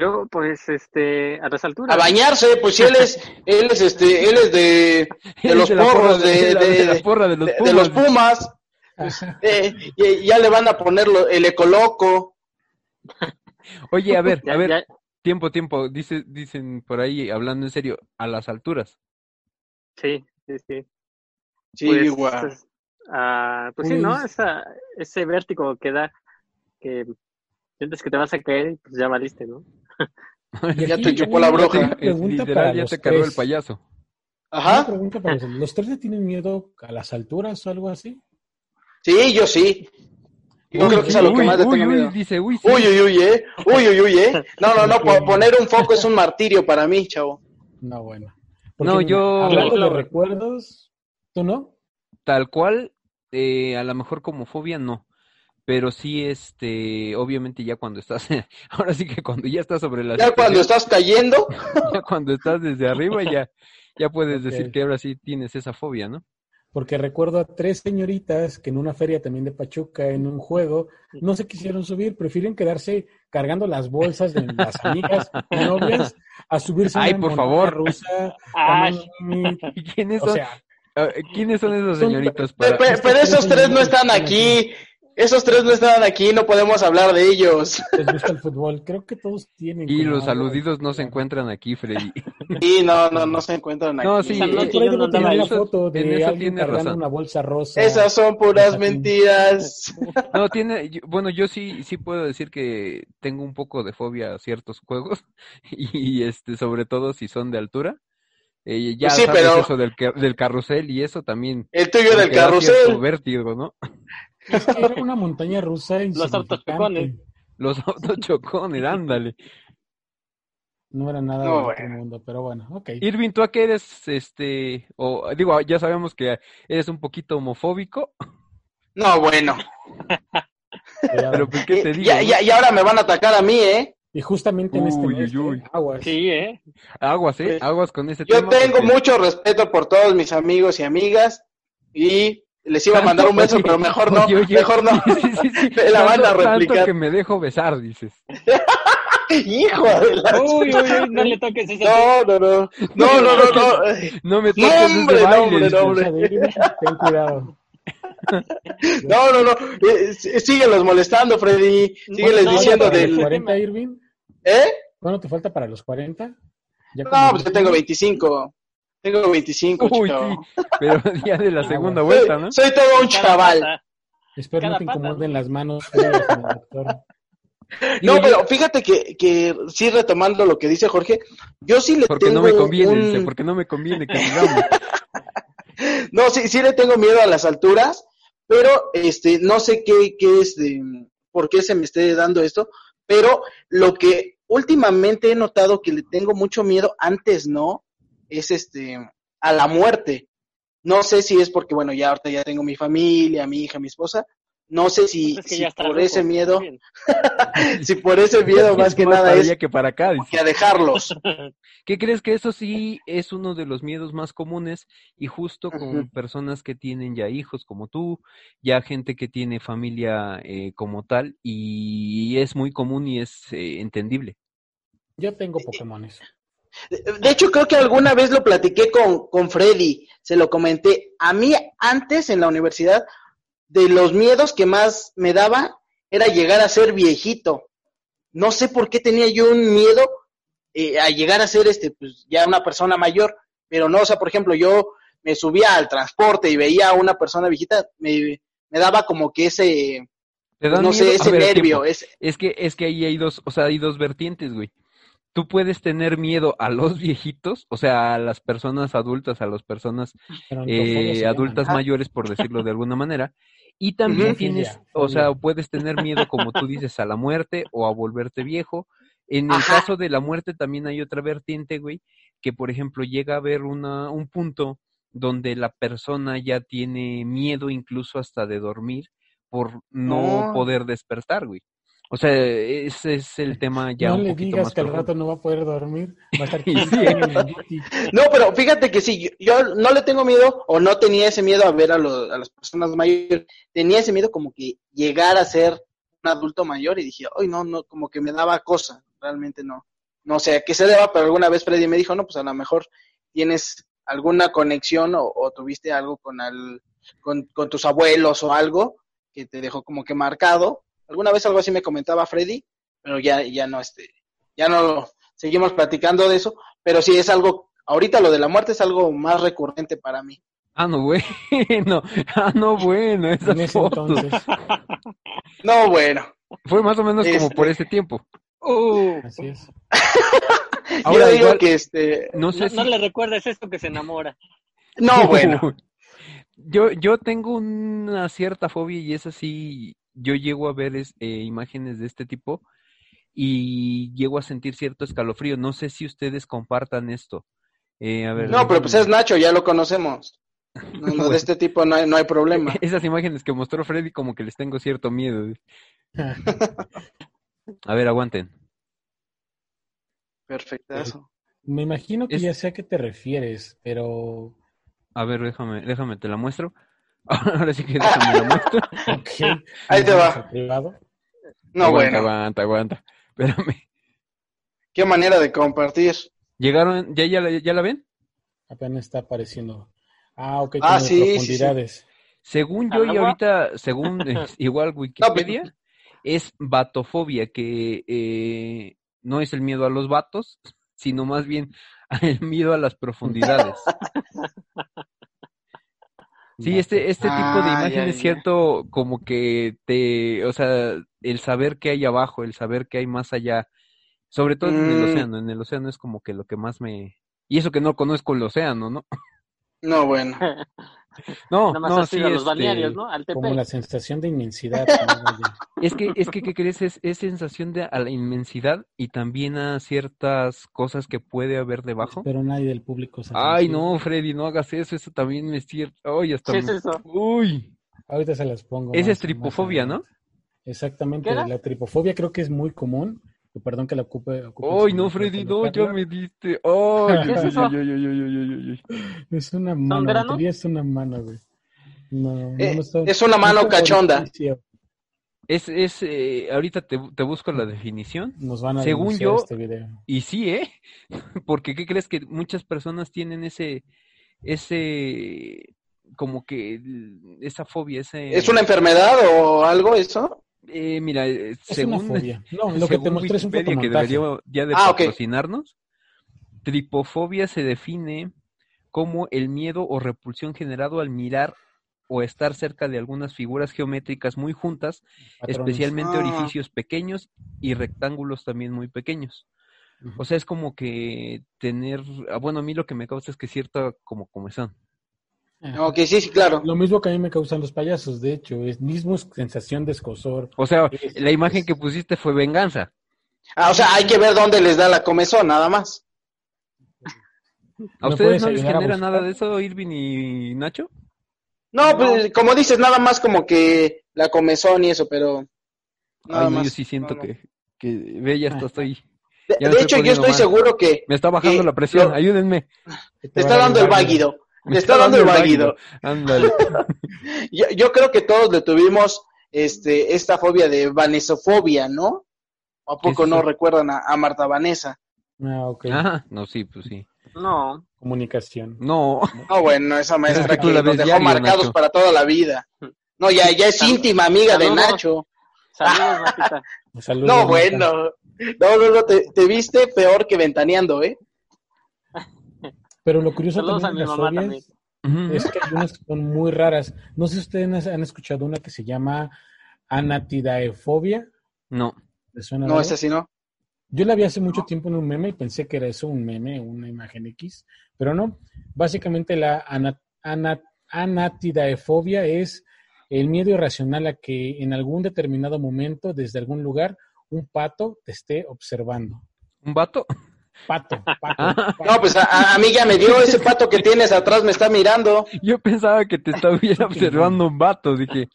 Yo, pues, este, a las alturas.
A bañarse, pues si él es, él es este, él es de, de los porros, de,
de,
de-
de la
de-
porra de los Pumas.
Pues, eh, y- ya le van a poner lo- el ecoloco.
Oye, a ver, a ver,
ya-
tiempo, tiempo, dice, dicen por ahí, hablando en serio, a las alturas.
Sí, sí, sí.
Sí,
Pues,
igual.
pues, ah, pues sí, ¿no? Esa, ese vértigo que da, que sientes que te vas a caer y pues ya valiste, ¿no?
Y
Ya te chupó la
pregunta
Literal, ya te cargó el payaso.
Una
Ajá.
pregunta para los, ¿Los tres le tienen miedo a las alturas o algo así?
Sí, yo sí. Yo
Uy,
creo que es a lo que
uy,
más le
uy,
tengo
uy,
miedo.
dice, uy, sí.
Uy, uy, uy, eh. Uy, uy, uy, eh. No, no, no. po- Poner un foco es un martirio para mí, chavo.
No, bueno.
No, yo-
Hablando de recuerdos, ¿tú no?
Tal cual, eh, a lo mejor como fobia no, pero sí, este, obviamente ya cuando estás, ahora sí que cuando ya estás sobre la
Ya cuando estás cayendo,
ya cuando estás desde arriba, ya, ya puedes decir que ahora sí tienes esa fobia, ¿no?
Porque recuerdo a tres señoritas que en una feria también de Pachuca, en un juego, no se quisieron subir, prefieren quedarse cargando las bolsas de las amigas y novias a subirse a
Ay,
una
por favor.
rusa.
Ay,
límite.
¿Y quiénes
O
son,
sea,
ah, quiénes son esos señoritos para...
pero esos tres no están
Están
aquí. Esos tres no están aquí, no podemos hablar de ellos.
les gusta el fútbol. Creo que todos tienen.
Y los
algo-
aludidos no se encuentran aquí, Freddy.
Y no, no, no se encuentran aquí.
No, sí, eh,
yo no
tener
andaba
una foto
En
de
eso
alguien
tienes
cargando
razón.
una bolsa rosa.
Esas son puras mentiras.
No, tiene, yo- bueno, yo sí, sí puedo decir que tengo un poco de fobia a ciertos juegos y, este, sobre todo si son de altura. Eh, ya
sí,
sabes
pero-
eso del, ca- del carrusel y eso también.
El tuyo del carrusel.
vértigo, ¿no?
Es que era una montaña rusa
Los autochocones.
Los autochocones, ándale.
No era nada
No,
del otro
bueno.
mundo, pero bueno, ok.
Irving, ¿tú a qué eres, este, o digo, ya sabemos que eres un poquito homofóbico,
No, bueno.
Pero pues, ¿qué te digo?
Ya, y ahora me van a atacar a mí, ¿eh?
Y justamente en este
Uy,
mes,
uy, uy.
¿eh? aguas.
sí, ¿eh?
Aguas, ¿eh?
Pues,
Aguas con ese
Yo
tema.
tengo
porque-
mucho respeto por todos mis amigos y amigas y les iba a mandar un beso, pero mejor no,
oye, oye,
mejor no.
sí, sí, sí, sí.
Me la van a
tanto que me dejo besar, dices.
Hijo de la...
Uy, uy, uy, no le toques ese
No, no, no. No, no, no, no.
No me
No,
toques
hombre,
ese
no, hombre, no, hombre.
Ten cuidado.
No, no, no. Eh, sí- síguelos molestando, Freddy. Sígueles
no,
diciendo
¿Para los
del...
40, Irving?
¿Eh?
¿Cuándo te falta para los 40? ¿Ya
No, pues yo tengo 25. Tengo 25,
Uy,
chico.
sí, pero ya de la segunda vuelta, ¿no?
soy todo un
Cada
chaval.
pata.
Espero no
cada
te
pata,
incomoden las manos.
No, pero fíjate que, que sí retomando lo que dice Jorge, yo sí le
Porque
tengo
no me conviene,
un-
dice, porque no me conviene que sigamos.
No, sí, sí le tengo miedo a las alturas, pero este, no sé qué, qué es de, por qué se me esté dando esto, pero lo que últimamente he notado que le tengo mucho miedo, antes no, es este, a la muerte. No sé si es porque, bueno, ya ahorita ya tengo mi familia, mi hija, mi esposa, no sé si,
Es que
si por ese miedo, si por ese miedo más que nada es
que para acá,
que a dejarlos.
¿Qué crees que eso sí es uno de los miedos más comunes y justo con personas que tienen ya hijos como tú, ya gente que tiene familia eh, como tal y es muy común y es eh, entendible.
Yo tengo Pokémones.
De hecho, creo que alguna vez lo platiqué con, con Freddy, se lo comenté. A mí antes en la universidad, de los miedos que más me daba era llegar a ser viejito. No sé por qué tenía yo un miedo eh, a llegar a ser este, pues ya una persona mayor, pero no, o sea, por ejemplo, yo me subía al transporte y veía a una persona viejita, me, me daba como que ese,
¿Te
pues,
da
no
miedo?
sé, ese
ver,
nervio, ese,
Es que, es que ahí hay dos, o sea, hay dos vertientes, güey. Tú puedes tener miedo a los viejitos, o sea, a las personas adultas, a las personas
Gerontofobia
eh, adultas
Ah.
mayores, por decirlo de alguna manera. Y también tienes, o sea, puedes tener miedo, como tú dices, a la muerte o a volverte viejo. En el
Ajá.
caso de la muerte también hay otra vertiente, güey, que por ejemplo llega a haber una, un punto donde la persona ya tiene miedo incluso hasta de dormir por no
No.
poder despertar, güey. O sea, ese es el tema ya
no
un
le
poquito
digas
más
que al rato no va a poder dormir. Va a estar
Sí, sí.
en el Yeti.
No, pero fíjate que sí, yo, yo no le tengo miedo o no tenía ese miedo a ver a, los- a las personas mayores. Tenía ese miedo como que llegar a ser un adulto mayor y dije, ay, no, no, como que me daba cosa. Realmente no. No sé a qué se deba, pero alguna vez Freddy me dijo, no, pues a lo mejor tienes alguna conexión o, o tuviste algo con, al, con, con tus abuelos o algo que te dejó como que marcado. Alguna vez algo así me comentaba Freddy, pero ya, ya no, este, ya no seguimos platicando de eso, pero sí es algo Ahorita lo de la muerte es algo más recurrente para mí.
Ah, no, bueno. Ah, no, bueno. Esas
En ese
fotos.
entonces,
No, bueno.
Fue más o menos como
Este-
por ese tiempo.
Uh,
así es.
Ahora,
Yo digo
igual-
que este,
No sé
no,
si...
no le recuerdes esto que se enamora.
no, bueno.
Yo, yo tengo una cierta fobia y es así, yo llego a ver es- eh, imágenes de este tipo y llego a sentir cierto escalofrío. No sé si ustedes compartan esto. Eh, a ver,
No, pero pues es Nacho, ya lo conocemos. No, no, de este tipo no hay, no hay problema.
Esas imágenes que mostró Freddy como que les tengo cierto miedo. A ver, aguanten.
Perfectazo.
Me imagino que
Es-
ya sé a qué te refieres, pero
A ver, déjame, déjame, te la muestro. Ahora sí que déjame la muestro.
ok.
Ahí te va.
privado.
No,
aguanta,
bueno.
aguanta, aguanta. Espérame.
Qué manera de compartir.
¿Llegaron? ¿Ya, ya, la, ya la ven?
Apenas está apareciendo. Ah, ok,
Ah, sí, sí, sí.
profundidades.
Según
¿Al
yo, y ahorita, según eh, igual
pues,
Wikipedia, es batofobia, que eh, no es el miedo a los vatos, sino más bien el miedo a las profundidades. Sí, este, este tipo de
ya,
imagen es
ya.
cierto como que te, o sea, el saber qué hay abajo, el saber qué hay más allá, sobre todo en el
Mm.
océano, en el océano es como que lo que más me... Y eso que no conozco el océano, ¿no?
No, bueno.
No,
Nada más
no,
has
sí,
ido a los
este,
balnearios, ¿no? Al
Como la sensación de inmensidad. ¿no?
Es que, es que, ¿qué crees? Es, es sensación de a la inmensidad y también a ciertas cosas que puede haber debajo.
Pero nadie del público se
Ay, no, Freddy, no hagas eso, eso también me cierto. Ay, hasta
¿Qué es eso?
Uy,
Ahorita se las pongo.
esa
más-
es tripofobia,
más
¿no?
Exactamente, la tripofobia creo que es muy común. Perdón que la ocupe. ocupe
Ay, no, Freddy, no, ya me diste. Ay,
¿Qué es
ay,
eso?
ay, ay, ay, ay, ay, ay, ay.
Es una mano, es una mano, güey. No, no,
Eh,
no
es una mano cachonda.
Es, es, eh, ahorita te, te busco la definición.
Nos van a
Según yo,
este video.
Y sí, ¿eh? Porque ¿qué crees que muchas personas tienen ese, ese, como que esa fobia, ese...
¿Es una enfermedad o algo eso?
Eh, mira, eh,
Es
según,
una fobia. No, lo que te mostré es un
Wikipedia, que debería ya de
Ah,
patrocinarnos, tripofobia se define como el miedo o repulsión generado al mirar o estar cerca de algunas figuras geométricas muy juntas,
Patrones.
especialmente
Ah.
orificios pequeños y rectángulos también muy pequeños. O sea, es como que tener, ah, bueno, a mí lo que me causa es que cierta como comezón.
Ajá.
Ok, sí, sí, claro.
Lo mismo que a mí me causan los payasos, de hecho, es mismo sensación de escosor.
O sea,
Es-
la imagen
es-
que pusiste fue venganza.
Ah, o sea, hay que ver dónde les da la comezón, nada más.
¿A
¿Me
ustedes no les genera nada de eso, Irving y Nacho?
No, pues como dices, nada más como que la comezón y eso, pero nada
Ay, no,
más.
yo sí siento
No, no.
que, que ve, ya hasta estoy,
De,
ya me
de
estoy
hecho, yo estoy
mal.
seguro que
me está bajando
que
la presión,
lo-
ayúdenme.
te
va
está dando el
váguido.
Me
está dando el váguido.
Ándale.
Yo, yo creo que todos le tuvimos este, esta fobia de vanesofobia, ¿no? ¿A
¿Qué es
poco no recuerdan a, a Marta Vanessa?
Ah, ok.
Ajá, no, sí, pues sí.
No.
Comunicación.
No,
No, bueno, esa maestra
que
nos dejó
diario,
marcados
Nacho.
para toda la vida. No, ya, ya es íntima amiga de. Nacho.
Saludos.
Saludos,
No, bueno. No, no, no, te, te viste peor que ventaneando, ¿eh?
Pero lo curioso
Saludos
también de las fobias
también.
Es que hay unas que son muy raras. No sé si ustedes han escuchado una que se llama anatidaefobia.
no.
¿Les suena
No, esa sí no.
Yo la vi hace mucho tiempo en un meme y pensé que era eso, un meme, una imagen X, pero no. Básicamente la ana- ana- anatidaefobia es el miedo irracional a que en algún determinado momento, desde algún lugar, un pato te esté observando.
¿Un vato?
Pato, pato.
Ah.
pato.
No, pues a- a, mí ya me dio ese pato que tienes atrás, me está mirando.
Yo pensaba que te estuviera observando un vato, dije,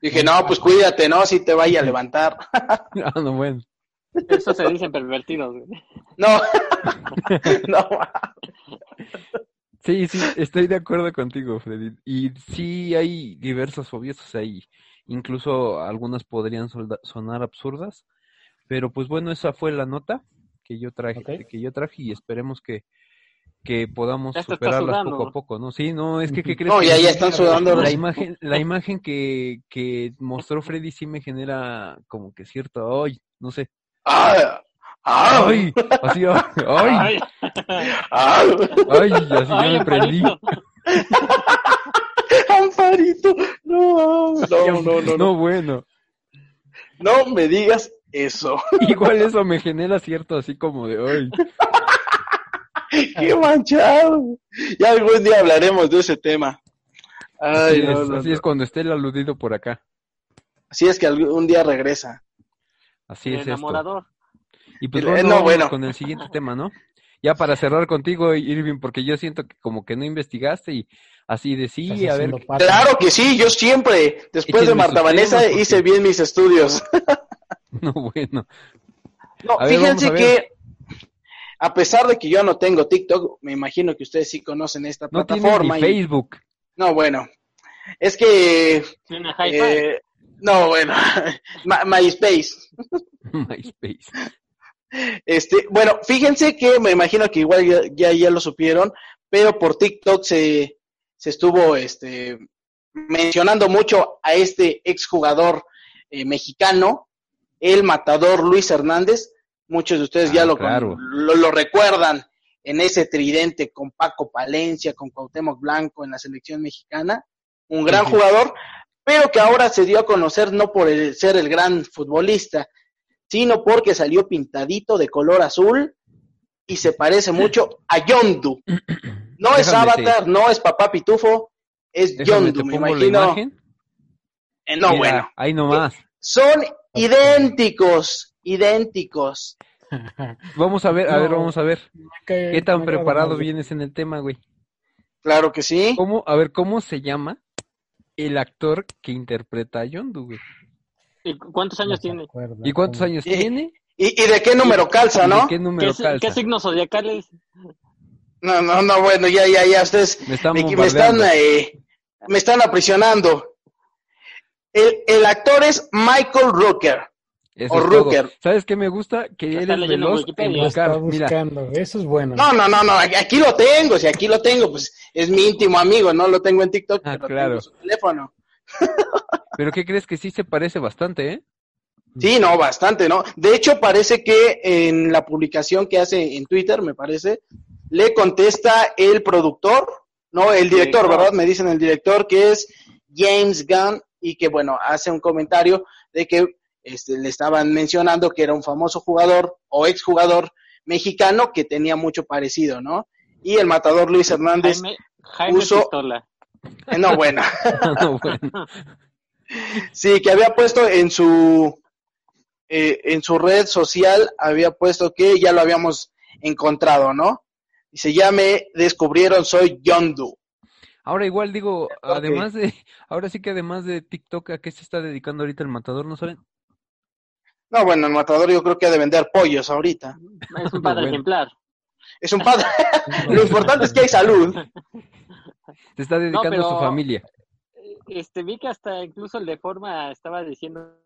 Dije, no, pues cuídate, ¿no? Si te vaya a levantar.
ah, no, bueno.
Eso se dicen pervertidos. güey.
No. no.
Sí, sí, estoy de acuerdo contigo, Freddy. Y sí hay diversas fobias, o sea, incluso algunas podrían solda- sonar absurdas, pero pues bueno, esa fue la nota que yo traje, que yo traje y esperemos que, que podamos superarlas
sudando.
poco a poco, ¿no? Sí, no, es que ¿qué crees?
No,
que
ya, ya están sudando.
La imagen, la imagen que, que mostró Freddy sí me genera como que cierto, ay, no sé.
Ah,
¡Ay! Así, ¡ay! ¡Ay!
¡Ay!
¡Ay! Así ya
Ay,
me prendí.
Amparito.
Amparito, no, no, no, no, no,
bueno.
no me digas eso.
Igual eso me genera cierto así como de ¡ay!
Qué manchado. Ya algún día hablaremos de ese tema.
Así,
Ay, no,
es,
no,
así
no.
es cuando esté el aludido por acá.
Así es que algún día regresa.
Así
El
es esto.
enamorador.
Y pues
Eh,
bueno,
no,
vámonos
bueno.
con el siguiente tema, ¿no? Ya para cerrar contigo, Irving, porque yo siento que como que no investigaste y así de sí,
Estás
a ver.
Claro que sí, yo siempre, después de Marta Vanessa, hice bien mis estudios.
no, bueno.
No,
A
fíjense
a
que a pesar de que yo no tengo TikTok, me imagino que ustedes sí conocen esta
No
plataforma.
ni
y-
Facebook.
No, bueno, es que eh, no, bueno, MySpace.
MySpace.
Este, bueno, fíjense que me imagino que igual ya, ya, ya lo supieron, pero por TikTok se, se estuvo este, mencionando mucho a este exjugador eh, mexicano, el matador Luis Hernández. Muchos de ustedes ya
Ah,
lo,
claro.
lo, lo recuerdan en ese tridente con Paco Palencia, con Cuauhtémoc Blanco en la selección mexicana. Un gran jugador, pero que ahora se dio a conocer no por el- ser el gran futbolista, sino porque salió pintadito de color azul y se parece mucho a Yondu. No es
te-
Avatar, no es Papá Pitufo, es
Déjame,
Yondu, me imagino.
imagen.
Eh, no,
Mira,
bueno,
Ahí nomás.
son idénticos, idénticos.
Vamos a ver, a ver, vamos a ver. ¿Qué tan preparado vienes en el tema, güey?
Claro que sí.
¿Cómo, a ver, ¿cómo se llama el actor que interpreta a Yondu, güey?
¿Y cu- cuántos años tiene?
¿Y cuántos
cómo-
años tiene?
¿Y, y de qué número calza,
¿Y de
no?
qué
¿Qué,
número calza?
qué signos zodiacales?
No, no, no, bueno, ya, ya, ya, ustedes
Me están
me, me están, eh, me están aprisionando. El, el actor es Michael Rooker.
Eso
o
es todo.
Rooker.
¿Sabes qué me gusta? Que
leyendo en
veloz en
Wikipedia.
Lo está
buscar. Mira,
buscando. Eso es bueno.
No, no, no, no, aquí lo tengo, si aquí lo tengo, pues es mi íntimo amigo, no lo tengo en TikTok,
Ah,
pero
claro.
tengo su teléfono.
pero ¿qué crees que sí se parece bastante, eh?
Sí, no, bastante, ¿no? De hecho, parece que en la publicación que hace en Twitter, me parece, le contesta el productor, no, el director,
Director.
¿verdad? Me dicen el director que es James Gunn y que, bueno, hace un comentario de que este, le estaban mencionando que era un famoso jugador o exjugador mexicano que tenía mucho parecido, ¿no? Y el matador Luis Hernández,
Jaime, Jaime
puso-
Pistola.
eh, no, bueno,
No, bueno.
Sí, que había puesto en su eh, en su red social, había puesto que ya lo habíamos encontrado, ¿no? Dice, ya me descubrieron, soy Yondu.
Ahora igual digo, además de, ahora sí que además de TikTok, ¿a qué se está dedicando ahorita el matador? ¿No saben?
No, bueno, el matador yo creo que ha de vender pollos ahorita.
Es un padre
Bueno.
ejemplar.
Es un padre. Lo importante es que hay salud.
Se está dedicando a su familia.
Este, vi que hasta incluso el de forma estaba diciendo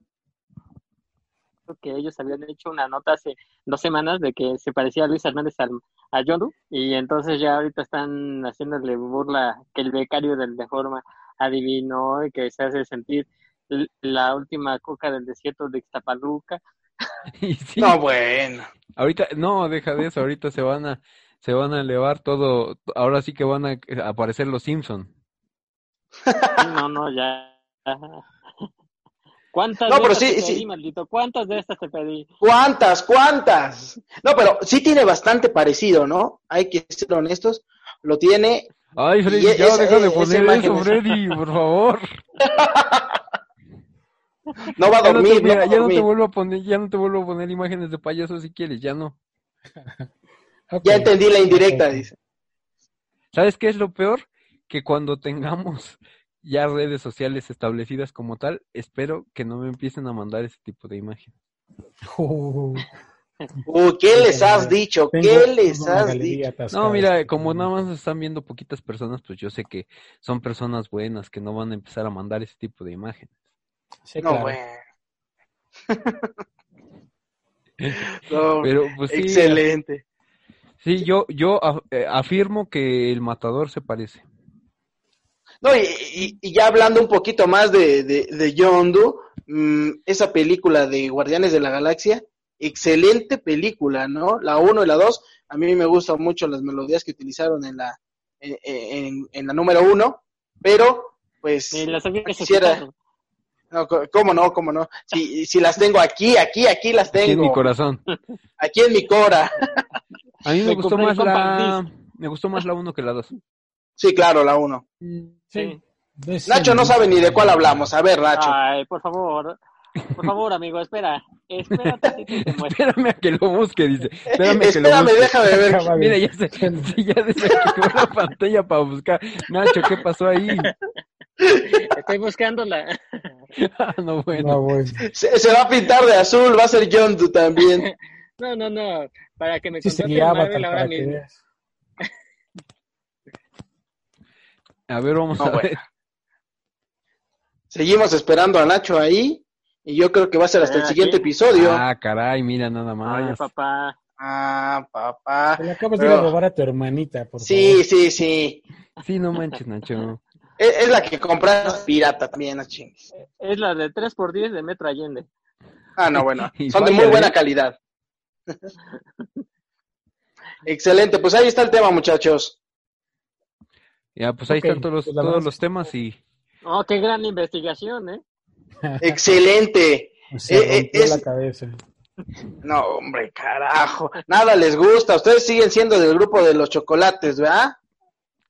que ellos habían hecho una nota hace dos semanas de que se parecía a Luis Hernández al, a Yondu y entonces ya ahorita están haciéndole burla que el becario del de forma adivinó y que se hace sentir la última coca del desierto de Ixtapaluca.
Sí,
No, bueno.
ahorita, no, deja de eso, ahorita se van a, se van a elevar todo, ahora sí que van a aparecer los Simpson.
No, no, ya. ¿Cuántas
No,
de
pero
estas
sí,
te
sí.
pedí, maldito? ¿Cuántas de estas te pedí?
¿Cuántas? ¿Cuántas? No, pero sí tiene bastante parecido, ¿no? Hay que ser honestos. Lo tiene.
Ay, Freddy, ya
esa-
deja de
esa
poner
imagen
eso,
es-
Freddy, por favor.
No va a
Ya no,
dormir,
te, mira,
a
ya no te
dormir.
vuelvo a poner, ya no te vuelvo a poner imágenes de payasos si quieres, ya no.
Ya entendí la indirecta, dice.
¿Sabes qué es lo peor? Que cuando tengamos ya redes sociales establecidas como tal, espero que no me empiecen a mandar ese tipo de imágenes.
Uh,
¿qué les has dicho?
tengo
¿Qué les has dicho?
atascada.
No, mira, como nada más nos están viendo poquitas personas, pues yo sé que son personas buenas que no van a empezar a mandar ese tipo de imágenes.
Sí,
No,
claro.
bueno. No,
Pero pues sí,
excelente.
sí, yo yo eh, afirmo que el matador se parece.
No, y, y- y ya hablando un poquito más de, de, de Yondu, mm, esa película de Guardianes de la Galaxia, excelente película, ¿no? La 1 y la 2, a mí me gustan mucho las melodías que utilizaron en la, en, en, la número 1, pero pues
las
quisiera... No, ¿Cómo no? ¿Cómo no? Si, si las tengo aquí, aquí, aquí las tengo. Aquí
en mi corazón.
Aquí en mi cora.
A mí me, gustó más la... Me gustó más la 1 que la 2.
Sí, claro, la 1.
Sí.
Nacho no sabe ni de cuál hablamos. A ver, Nacho.
Ay, por favor. Por favor, amigo, espera. Espérate,
Espérame a que lo busque, dice. Espérame,
que lo busque. déjame ver.
Mira, ya se, ya desactivó la pantalla para buscar. Nacho, ¿qué pasó ahí?
Estoy buscándola.
ah, no, bueno.
Se, se, va a pintar de azul, va a ser John tú también.
No, no, no. Para que me
sí,
contraten Marvel ahora mismo.
A ver, vamos a ver.
Seguimos esperando a Nacho ahí. Y yo creo que va a ser hasta el siguiente episodio.
Ah, caray, mira nada más.
Oye, papá.
Ah, papá.
Le acabas de robar a tu hermanita, por
sí,
favor.
Sí, sí,
sí. no manches, Nacho.
Es, la que compras pirata también, chingues.
Es la de 3x10 de Metro Allende.
Ah, no, bueno. Son de muy buena ¿eh? calidad. Excelente, pues ahí está el tema, muchachos.
Ya, pues ahí están todos, los, pues todos los temas y...
Oh, qué gran investigación, ¿eh?
Excelente.
Se eh, eh, la cabeza.
No, hombre, carajo. Nada les gusta. Ustedes siguen siendo del grupo de los chocolates, ¿verdad?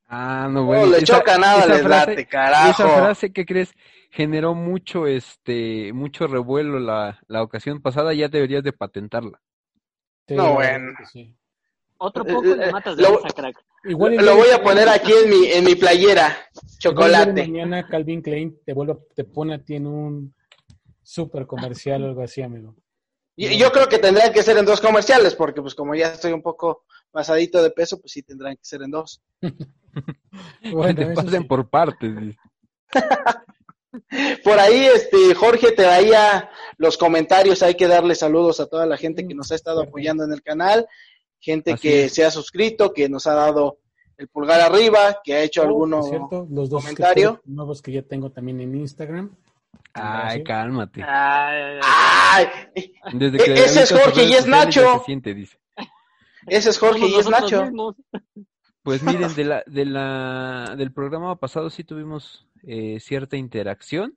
Ah, no, bueno.
No le choca nada, les late, carajo.
Esa frase, ¿qué crees? Generó mucho, este, mucho revuelo la, la ocasión pasada. Ya deberías de patentarla.
no, bueno.
Otro poco de matas de lo, esa crack.
Igual lo voy a poner aquí en mi, en mi playera. Chocolate.
mañana Calvin Klein te vuelve, te pone a ti en un super comercial o algo así, amigo.
Y, yo creo que tendrían que ser en dos comerciales, porque pues como ya estoy un poco pasadito de peso, pues sí tendrán que ser en dos.
bueno, te pasen por partes.
por ahí, este, Jorge te daría los comentarios, hay que darle saludos a toda la gente que nos ha estado apoyando en el canal gente que se ha suscrito, que nos ha dado el pulgar arriba, que ha hecho oh, algunos
los dos comentarios. nuevos que ya tengo también en Instagram.
Ay, cálmate.
Ay, Desde que ese es Jorge y es Nacho. Ese es Jorge y es Nacho.
Pues miren, de la, de la, del programa pasado sí tuvimos eh, cierta interacción.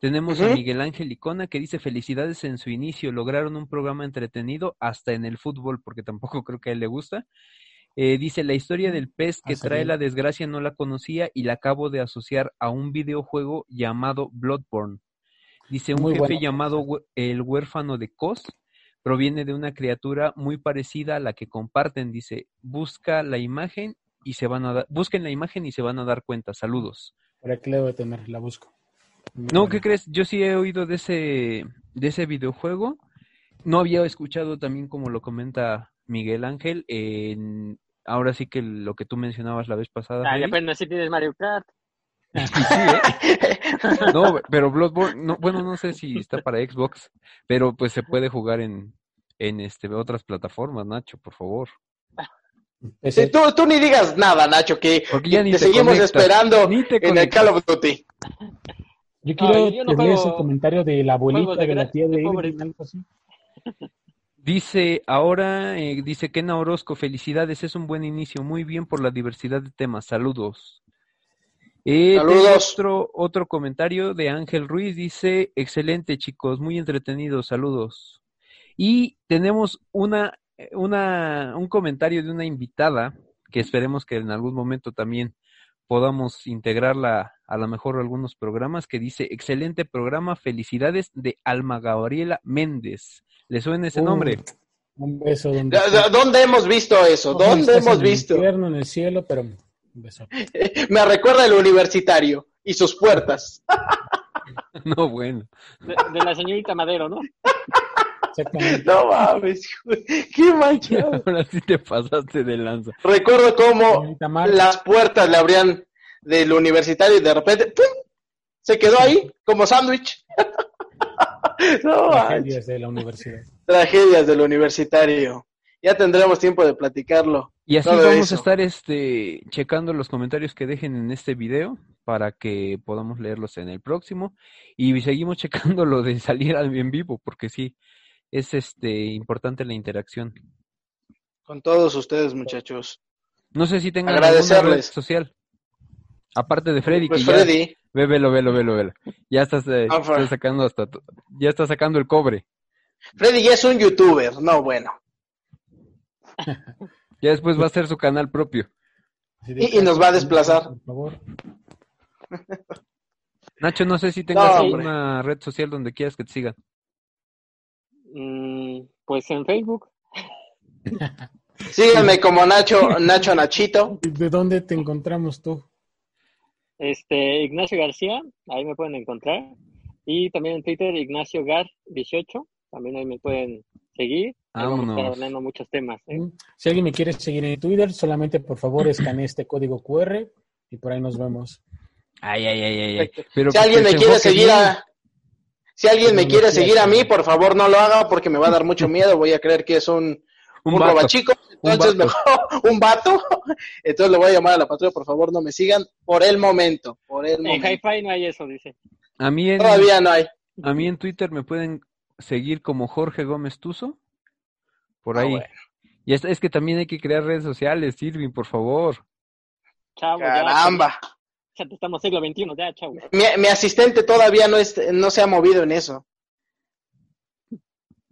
Tenemos a Miguel Ángel Icona que dice felicidades en su inicio, lograron un programa entretenido hasta en el fútbol, porque tampoco creo que a él le gusta. Eh, dice, la historia del pez que trae la desgracia no la conocía y la acabo de asociar a un videojuego llamado Bloodborne. Dice, un jefe llamado el huérfano de Cos proviene de una criatura muy parecida a la que comparten. Dice, busca la imagen y se van a dar, busquen la imagen y se van a dar cuenta. Saludos.
Por aquí le voy a tener, la busco.
No, ¿qué crees? Yo sí he oído de ese, de ese videojuego. No había escuchado también, como lo comenta Miguel Ángel, en, ahora sí que lo que tú mencionabas la vez pasada.
Ah, apenas si tienes Mario Kart.
Sí, ¿eh? No, pero Bloodborne, no, bueno, no sé si está para Xbox, pero pues se puede jugar en, en este otras plataformas, Nacho, por favor.
tú, tú, ni digas nada, Nacho, que, te, seguimos esperando en el Call of Duty.
Yo quiero no, ese comentario de la abuelita de, la tía de Evelyn,
Dice, ahora, eh, dice Ken Orozco, felicidades, es un buen inicio, muy bien por la diversidad de temas, saludos. Eh,
saludos.
Otro, otro comentario de Ángel Ruiz, dice, excelente chicos, muy entretenidos, saludos. Y tenemos una, una, un comentario de una invitada, que esperemos que en algún momento también podamos integrarla a lo mejor algunos programas que dice excelente programa, felicidades de Alma Gabriela Méndez. ¿Le suena ese nombre?
Un beso.
Donde ¿Dónde hemos visto eso? ¿Dónde hemos
en
visto?
El infierno, en el cielo, pero un beso.
Me recuerda el universitario y sus puertas.
no, bueno.
De, la señorita Madero, ¿no?
Exactamente.
No mames, qué manchado.
Ahora sí te pasaste de lanza.
Recuerdo cómo las puertas le abrían del universitario y de repente ¡pum! se quedó ahí como sándwich.
Tragedias de la universidad.
Tragedias del universitario. Ya tendremos tiempo de platicarlo.
Y así vamos a estar este checando los comentarios que dejen en este video para que podamos leerlos en el próximo. Y seguimos checando lo de salir al en vivo, porque sí, es este importante la interacción.
Con todos ustedes, muchachos.
No sé si tengan alguna red social. Aparte de Freddy,
Pues
que ya
Freddy,
ve, velo, velo, velo, velo. Ya estás, eh,
Ah,
estás sacando hasta ya está sacando el cobre.
Freddy ya es un youtuber, no bueno.
Ya después va a ser su canal propio.
Y nos va a desplazar.
Por favor.
Nacho, no sé si tengas
No,
alguna red social donde quieras que te sigan.
Mm, pues en Facebook,
Síganme como Nacho, Nacho Nachito.
¿De dónde te encontramos tú?
este Ignacio García, ahí me pueden encontrar. Y también en Twitter, Ignacio Gar18, también ahí me pueden seguir. Vamos a estar hablando muchos temas. ¿eh?
Si alguien me quiere seguir en Twitter, solamente por favor escanee este código QR y por ahí nos vemos.
Ay, ay, ay, ay, ay. Pero
Si alguien
se
me quiere seguir
bien.
a... Si alguien me quiere seguir a mí, por favor no lo haga porque me va a dar mucho miedo. Voy a creer que es un,
Un
un, robachico.
Un
Entonces
vato.
mejor un vato. Entonces le voy a llamar a la patrulla, por favor no me sigan por el momento. Por el
En. Hi-Fi no hay eso, dice.
A mí en,
Todavía no hay.
a mí en Twitter me pueden seguir como Jorge Gómez Tuzo. Por
Ah,
ahí.
bueno.
Y es, es que también hay que crear redes sociales, Irving, por favor.
Chavo,
Caramba.
ya. Estamos siglo XXI, ya, chavo.
Mi, mi asistente todavía no, es, no se ha movido en eso.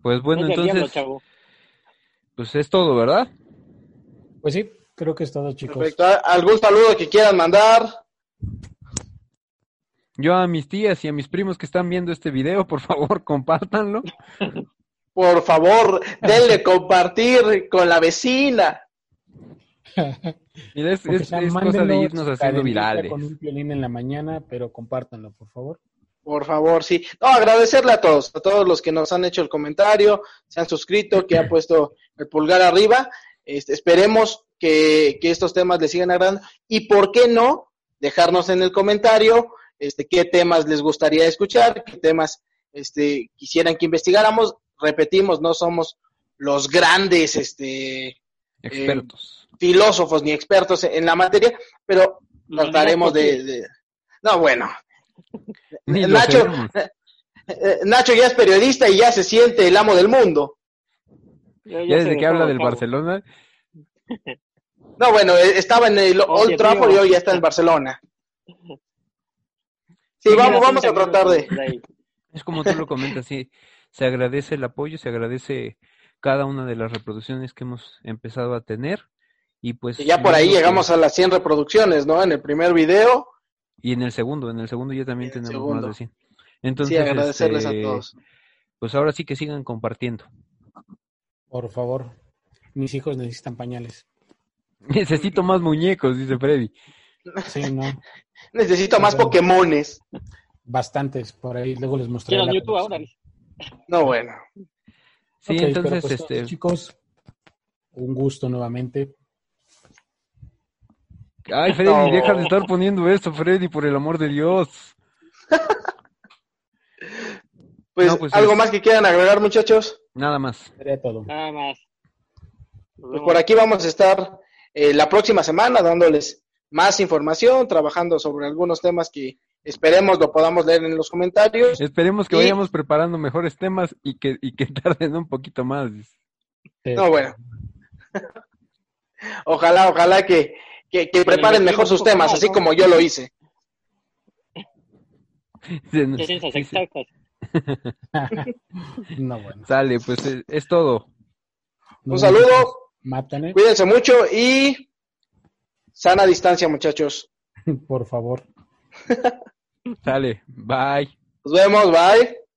Pues bueno,
diablo,
entonces,
chavo.
pues es todo, ¿verdad?
Pues sí, creo que es todo, chicos.
Perfecto. ¿Algún saludo que quieran mandar?
Yo a mis tías y a mis primos que están viendo este video, por favor, compártanlo.
Por favor, denle compartir con la vecina.
Mira, es, es-
sea,
es cosa de irnos haciendo virales.
Con un violín en la mañana, pero compártanlo, por favor.
Por favor, sí. No, agradecerle a todos, a todos los que nos han hecho el comentario, se han suscrito, que han puesto el pulgar arriba. Este, esperemos que, que estos temas les sigan agradando. Y por qué no, dejarnos en el comentario este, qué temas les gustaría escuchar, qué temas este, quisieran que investigáramos. Repetimos, no somos los grandes este,
Expertos.
filósofos ni expertos en la materia, pero trataremos de, de- No, bueno,
lo
Nacho, eh, Nacho ya es periodista y ya se siente el amo del mundo.
Ya desde
de
que habla del. Barcelona,
No, bueno, eh, estaba en el
Oye,
Old Trafford y hoy ya está en Barcelona. Sí, vamos, vamos a
30
tratar de...
es como tú lo comentas, sí, se agradece el apoyo, se agradece cada una de las reproducciones que hemos empezado a tener y pues
y ya por ahí llegamos a las 100 reproducciones, ¿no? En el primer video.
y en el segundo, en el segundo ya también tenemos
segundo.
más de 100. Entonces,
sí, agradecerles
este,
a todos.
Pues ahora sí que sigan compartiendo.
Por favor. Mis hijos necesitan pañales.
Necesito más muñecos, dice Freddy.
Sí, no.
Necesito más. Pokémones.
Bastantes por ahí. Luego les mostraré. La
YouTube ahora.
No, bueno.
Sí,
Ok, pero
entonces,
pues,
este,
chicos, un gusto nuevamente.
ay, Freddy,
No.
deja de estar poniendo esto, Freddy, por el amor de Dios.
Pues,
No, pues,
algo
es-
más que quieran agregar, muchachos.
Nada más.
Sería todo.
Nada más.
Pues por aquí vamos a estar eh, la próxima semana dándoles más información, trabajando sobre algunos temas que esperemos lo podamos leer en los comentarios.
Esperemos que
Y-
vayamos preparando mejores temas y que, y que tarden un poquito más.
Eh,
No, bueno. Ojalá, ojalá que, que, que preparen mejor sus temas, así como yo lo hice.
No, bueno.
Sale, pues es todo.
Un saludo.
Mátane,
cuídense mucho y sana distancia, muchachos.
por favor.
Sale, bye.
Nos vemos, bye.